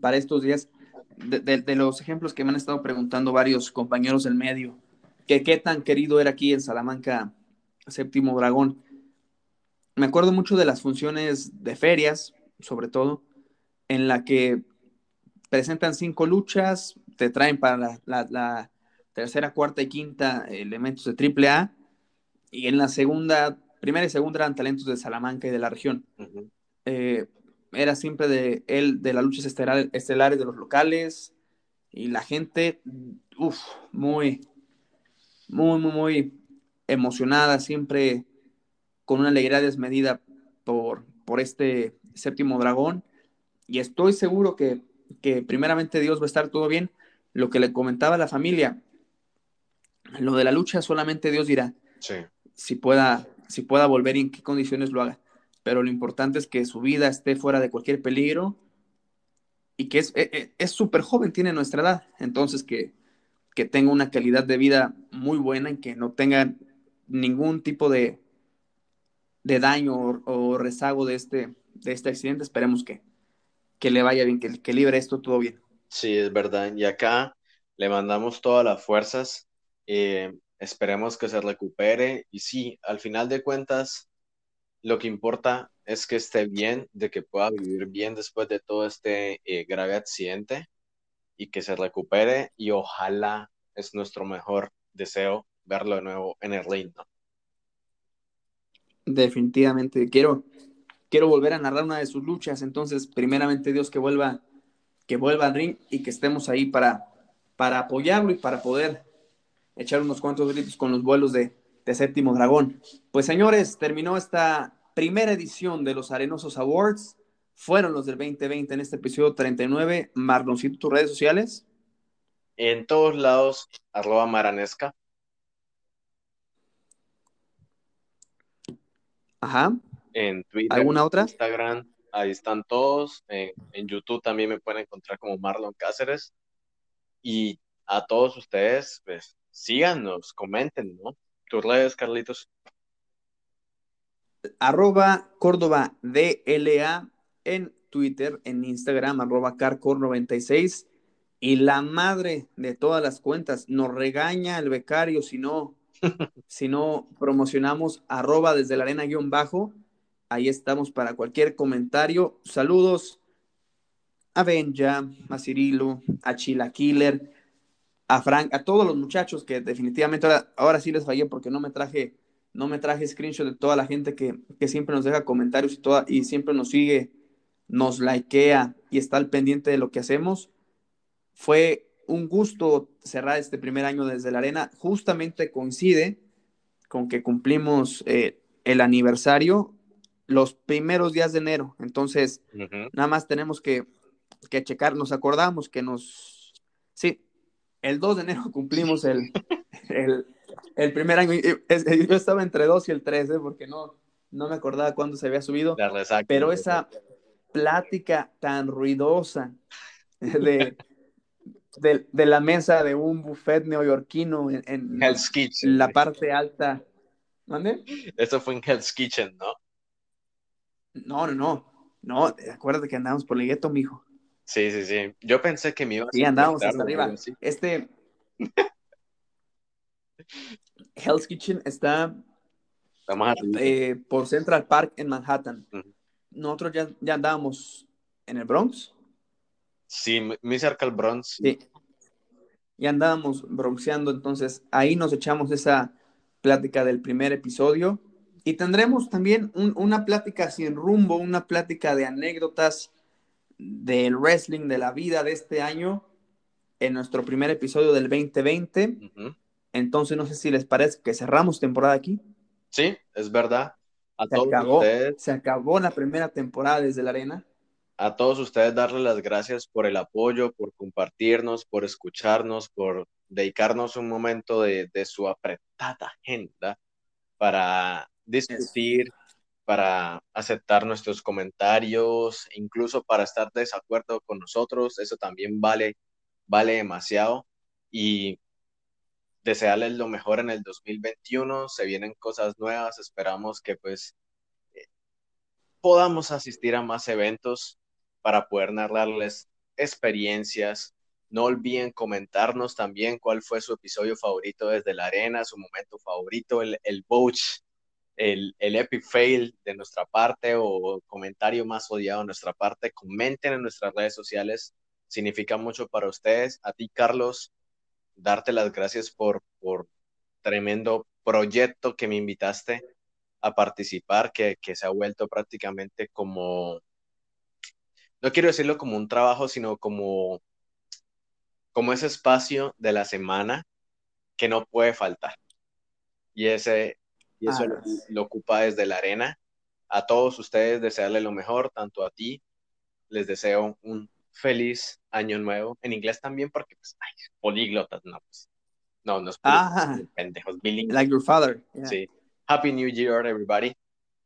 [SPEAKER 2] para estos días. de, los ejemplos que me han estado preguntando varios compañeros del medio, que qué tan querido era aquí en Salamanca Séptimo Dragón. Me acuerdo mucho de las funciones de ferias, sobre todo, en la que presentan cinco luchas, te traen para la, tercera, cuarta y quinta elementos de triple A, y en la segunda, primera y segunda eran talentos de Salamanca y de la región. Eh, era siempre de él, de las luchas estelares de los locales, y la gente, uff, muy, muy, muy, muy emocionada, siempre con una alegría desmedida por, por este séptimo dragón. Y estoy seguro que, que primeramente Dios va a estar todo bien. Lo que le comentaba a la familia, lo de la lucha solamente Dios dirá si, pueda, si pueda volver y en qué condiciones lo haga. Pero lo importante es que su vida esté fuera de cualquier peligro y que es súper joven, tiene nuestra edad. Entonces que, que tenga una calidad de vida muy buena y que no tenga ningún tipo de, de daño o, rezago de este, de este accidente. Esperemos que, que le vaya bien, que, que libre esto todo bien.
[SPEAKER 3] Sí, es verdad. Y acá le mandamos todas las fuerzas. Eh, esperemos que se recupere. Y sí, al final de cuentas, lo que importa es que esté bien, de que pueda vivir bien después de todo este eh, grave accidente y que se recupere y ojalá es nuestro mejor deseo verlo de nuevo en el ring.
[SPEAKER 2] Definitivamente, quiero, quiero volver a narrar una de sus luchas, entonces primeramente Dios que vuelva, que vuelva al ring y que estemos ahí para, para apoyarlo y para poder echar unos cuantos gritos con los vuelos de, de Séptimo Dragón. Pues señores, terminó esta primera edición de los Arenosos Awards. Fueron los del 2020 en este episodio 39. Marloncito, tus redes sociales.
[SPEAKER 3] En todos lados, arroba maranesca.
[SPEAKER 2] Ajá.
[SPEAKER 3] En Twitter,
[SPEAKER 2] ¿Alguna otra?
[SPEAKER 3] Instagram, ahí están todos. En, en, YouTube también me pueden encontrar como Marlon Cáceres. Y a todos ustedes, pues síganos, comenten, ¿no? Tus redes, Carlitos.
[SPEAKER 2] Arroba Córdoba DLA en Twitter, en Instagram, arroba carcor96. Y la madre de todas las cuentas nos regaña el becario si no, si no promocionamos arroba desde la arena guion bajo. Ahí estamos para cualquier comentario. Saludos a Benja, a Cirilo, a Chila Killer, a Frank, a todos los muchachos que definitivamente ahora, ahora sí les fallé porque no me traje, no me traje screenshot de toda la gente que, que siempre nos deja comentarios y, toda, y siempre nos sigue, nos likea y está al pendiente de lo que hacemos. Fue un gusto cerrar este primer año desde la arena. Justamente coincide con que cumplimos eh, el aniversario los primeros días de enero. Entonces, uh -huh. nada más tenemos que, que checar, nos acordamos que nos... Sí, el 2 de enero cumplimos el, el, el primer año. Yo estaba entre 2 y el 3, ¿eh? porque no, no me acordaba cuándo se había subido. Pero esa plática tan ruidosa de, de, de, la mesa de un buffet neoyorquino en, en
[SPEAKER 3] Hell's Kitchen.
[SPEAKER 2] la parte alta. ¿Dónde?
[SPEAKER 3] Eso fue en Hell's Kitchen, ¿no?
[SPEAKER 2] No, no, no. No, acuérdate que andamos por el gueto, mijo.
[SPEAKER 3] Sí, sí, sí. Yo pensé que me iba a
[SPEAKER 2] Sí, andábamos hasta arriba. Este. Hell's Kitchen está eh, por Central Park en Manhattan. Uh -huh. Nosotros ya, ya andábamos en el Bronx.
[SPEAKER 3] Sí, muy cerca al Bronx.
[SPEAKER 2] Sí. Ya andábamos bronceando, entonces ahí nos echamos esa plática del primer episodio. Y tendremos también un, una plática sin rumbo, una plática de anécdotas del wrestling, de la vida de este año, en nuestro primer episodio del 2020. Uh -huh. Entonces, no sé si les parece que cerramos temporada aquí.
[SPEAKER 3] Sí, es verdad.
[SPEAKER 2] A se, todos acabó, ustedes, se acabó la primera temporada desde la arena.
[SPEAKER 3] A todos ustedes darles las gracias por el apoyo, por compartirnos, por escucharnos, por dedicarnos un momento de, de su apretada agenda para discutir, para aceptar nuestros comentarios, incluso para estar de desacuerdo con nosotros, eso también vale, vale demasiado. Y desearles lo mejor en el 2021, se vienen cosas nuevas, esperamos que pues eh, podamos asistir a más eventos para poder narrarles experiencias. No olviden comentarnos también cuál fue su episodio favorito desde la arena, su momento favorito, el, el el, el epic fail de nuestra parte o comentario más odiado de nuestra parte, comenten en nuestras redes sociales, significa mucho para ustedes. A ti, Carlos, darte las gracias por, por tremendo proyecto que me invitaste a participar, que, que se ha vuelto prácticamente como, no quiero decirlo como un trabajo, sino como, como ese espacio de la semana que no puede faltar. Y ese, y eso ah, lo, lo, ocupa desde la arena. A todos ustedes desearle lo mejor, tanto a ti, les deseo un feliz año nuevo. En inglés también, porque pues, ay, políglotas, no, pues. No, no es
[SPEAKER 2] ah,
[SPEAKER 3] pendejos,
[SPEAKER 2] bilingües. Like your father.
[SPEAKER 3] Yeah. Sí. Happy New Year, everybody.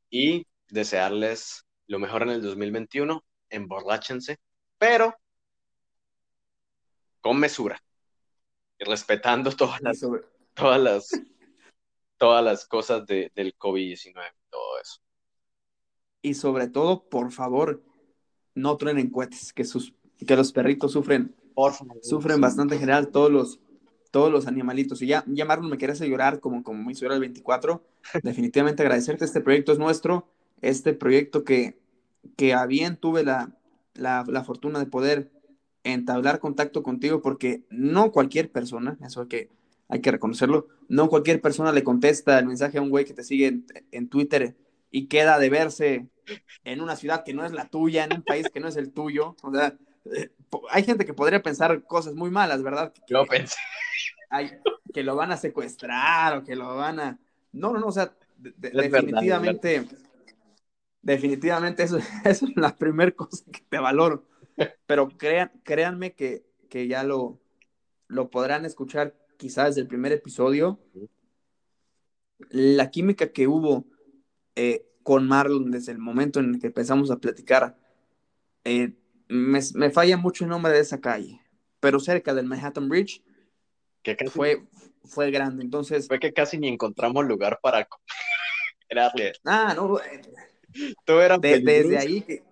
[SPEAKER 3] Y desearles lo mejor en el 2021. Emborráchense, pero con mesura. Y respetando todas las, todas las todas las cosas de, del COVID-19 todo eso.
[SPEAKER 2] Y sobre todo, por favor, no truenen cohetes, que, sus, que los perritos sufren,
[SPEAKER 3] por favor,
[SPEAKER 2] sufren sí. bastante en general, todos los, todos los animalitos. Y ya, ya Marlon me quieres llorar como, como me hizo llorar el 24. Definitivamente agradecerte, este proyecto es nuestro. este proyecto que, que a bien tuve la, la, la fortuna de poder entablar contacto contigo porque no cualquier persona, eso hay que, hay que reconocerlo, no cualquier persona le contesta el mensaje a un güey que te sigue en, en, Twitter y queda de verse en una ciudad que no es la tuya, en un país que no es el tuyo. O sea, eh, hay gente que podría pensar cosas muy malas, ¿verdad? Que,
[SPEAKER 3] Yo pensé.
[SPEAKER 2] Hay, que lo van a secuestrar o que lo van a... No, no, no, o sea, de, de, definitivamente, verdad, definitivamente eso, eso es la primera cosa que te valoro. Pero crean, créanme que, que ya lo, lo podrán escuchar quizás desde el primer episodio. La química que hubo eh, con Marlon desde el momento en el que empezamos a platicar, eh, me, me, falla mucho el nombre de esa calle, pero cerca del Manhattan Bridge
[SPEAKER 3] que casi,
[SPEAKER 2] fue, fue grande. Entonces,
[SPEAKER 3] fue que casi ni encontramos lugar para comer.
[SPEAKER 2] Ah, no,
[SPEAKER 3] Todo era
[SPEAKER 2] de, desde ahí que,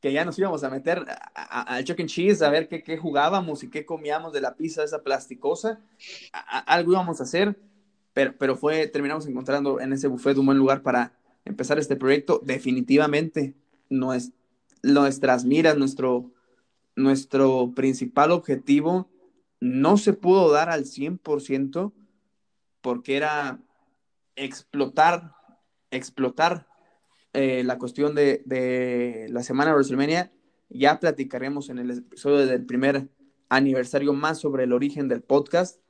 [SPEAKER 2] que ya nos íbamos a meter al Chuck and Cheese a ver qué, qué, jugábamos y qué comíamos de la pizza esa plasticosa. A, a, algo íbamos a hacer, pero, pero fue, terminamos encontrando en ese buffet un buen lugar para empezar este proyecto. Definitivamente, no es, nuestras miras, nuestro, nuestro principal objetivo no se pudo dar al 100% porque era explotar, explotar eh, la cuestión de, de, la semana de WrestleMania, ya platicaremos en el episodio del primer aniversario más sobre el origen del podcast.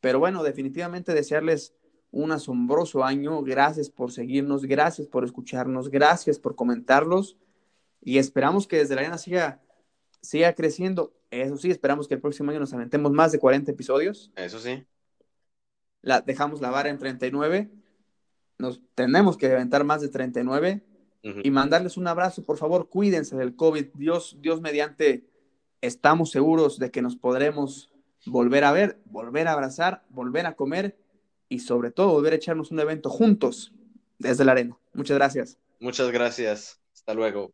[SPEAKER 2] Pero bueno, definitivamente desearles un asombroso año. Gracias por seguirnos, gracias por escucharnos, gracias por comentarlos y esperamos que desde la arena siga, siga creciendo. Eso sí, esperamos que el próximo año nos aventemos más de 40 episodios.
[SPEAKER 3] Eso sí.
[SPEAKER 2] La, dejamos la vara en 39 nos tenemos que aventar más de 39 uh -huh. y mandarles un abrazo, por favor, cuídense del COVID. Dios, Dios mediante, estamos seguros de que nos podremos volver a ver, volver a abrazar, volver a comer y sobre todo volver a echarnos un evento juntos desde la arena. Muchas gracias.
[SPEAKER 3] Muchas gracias. Hasta luego.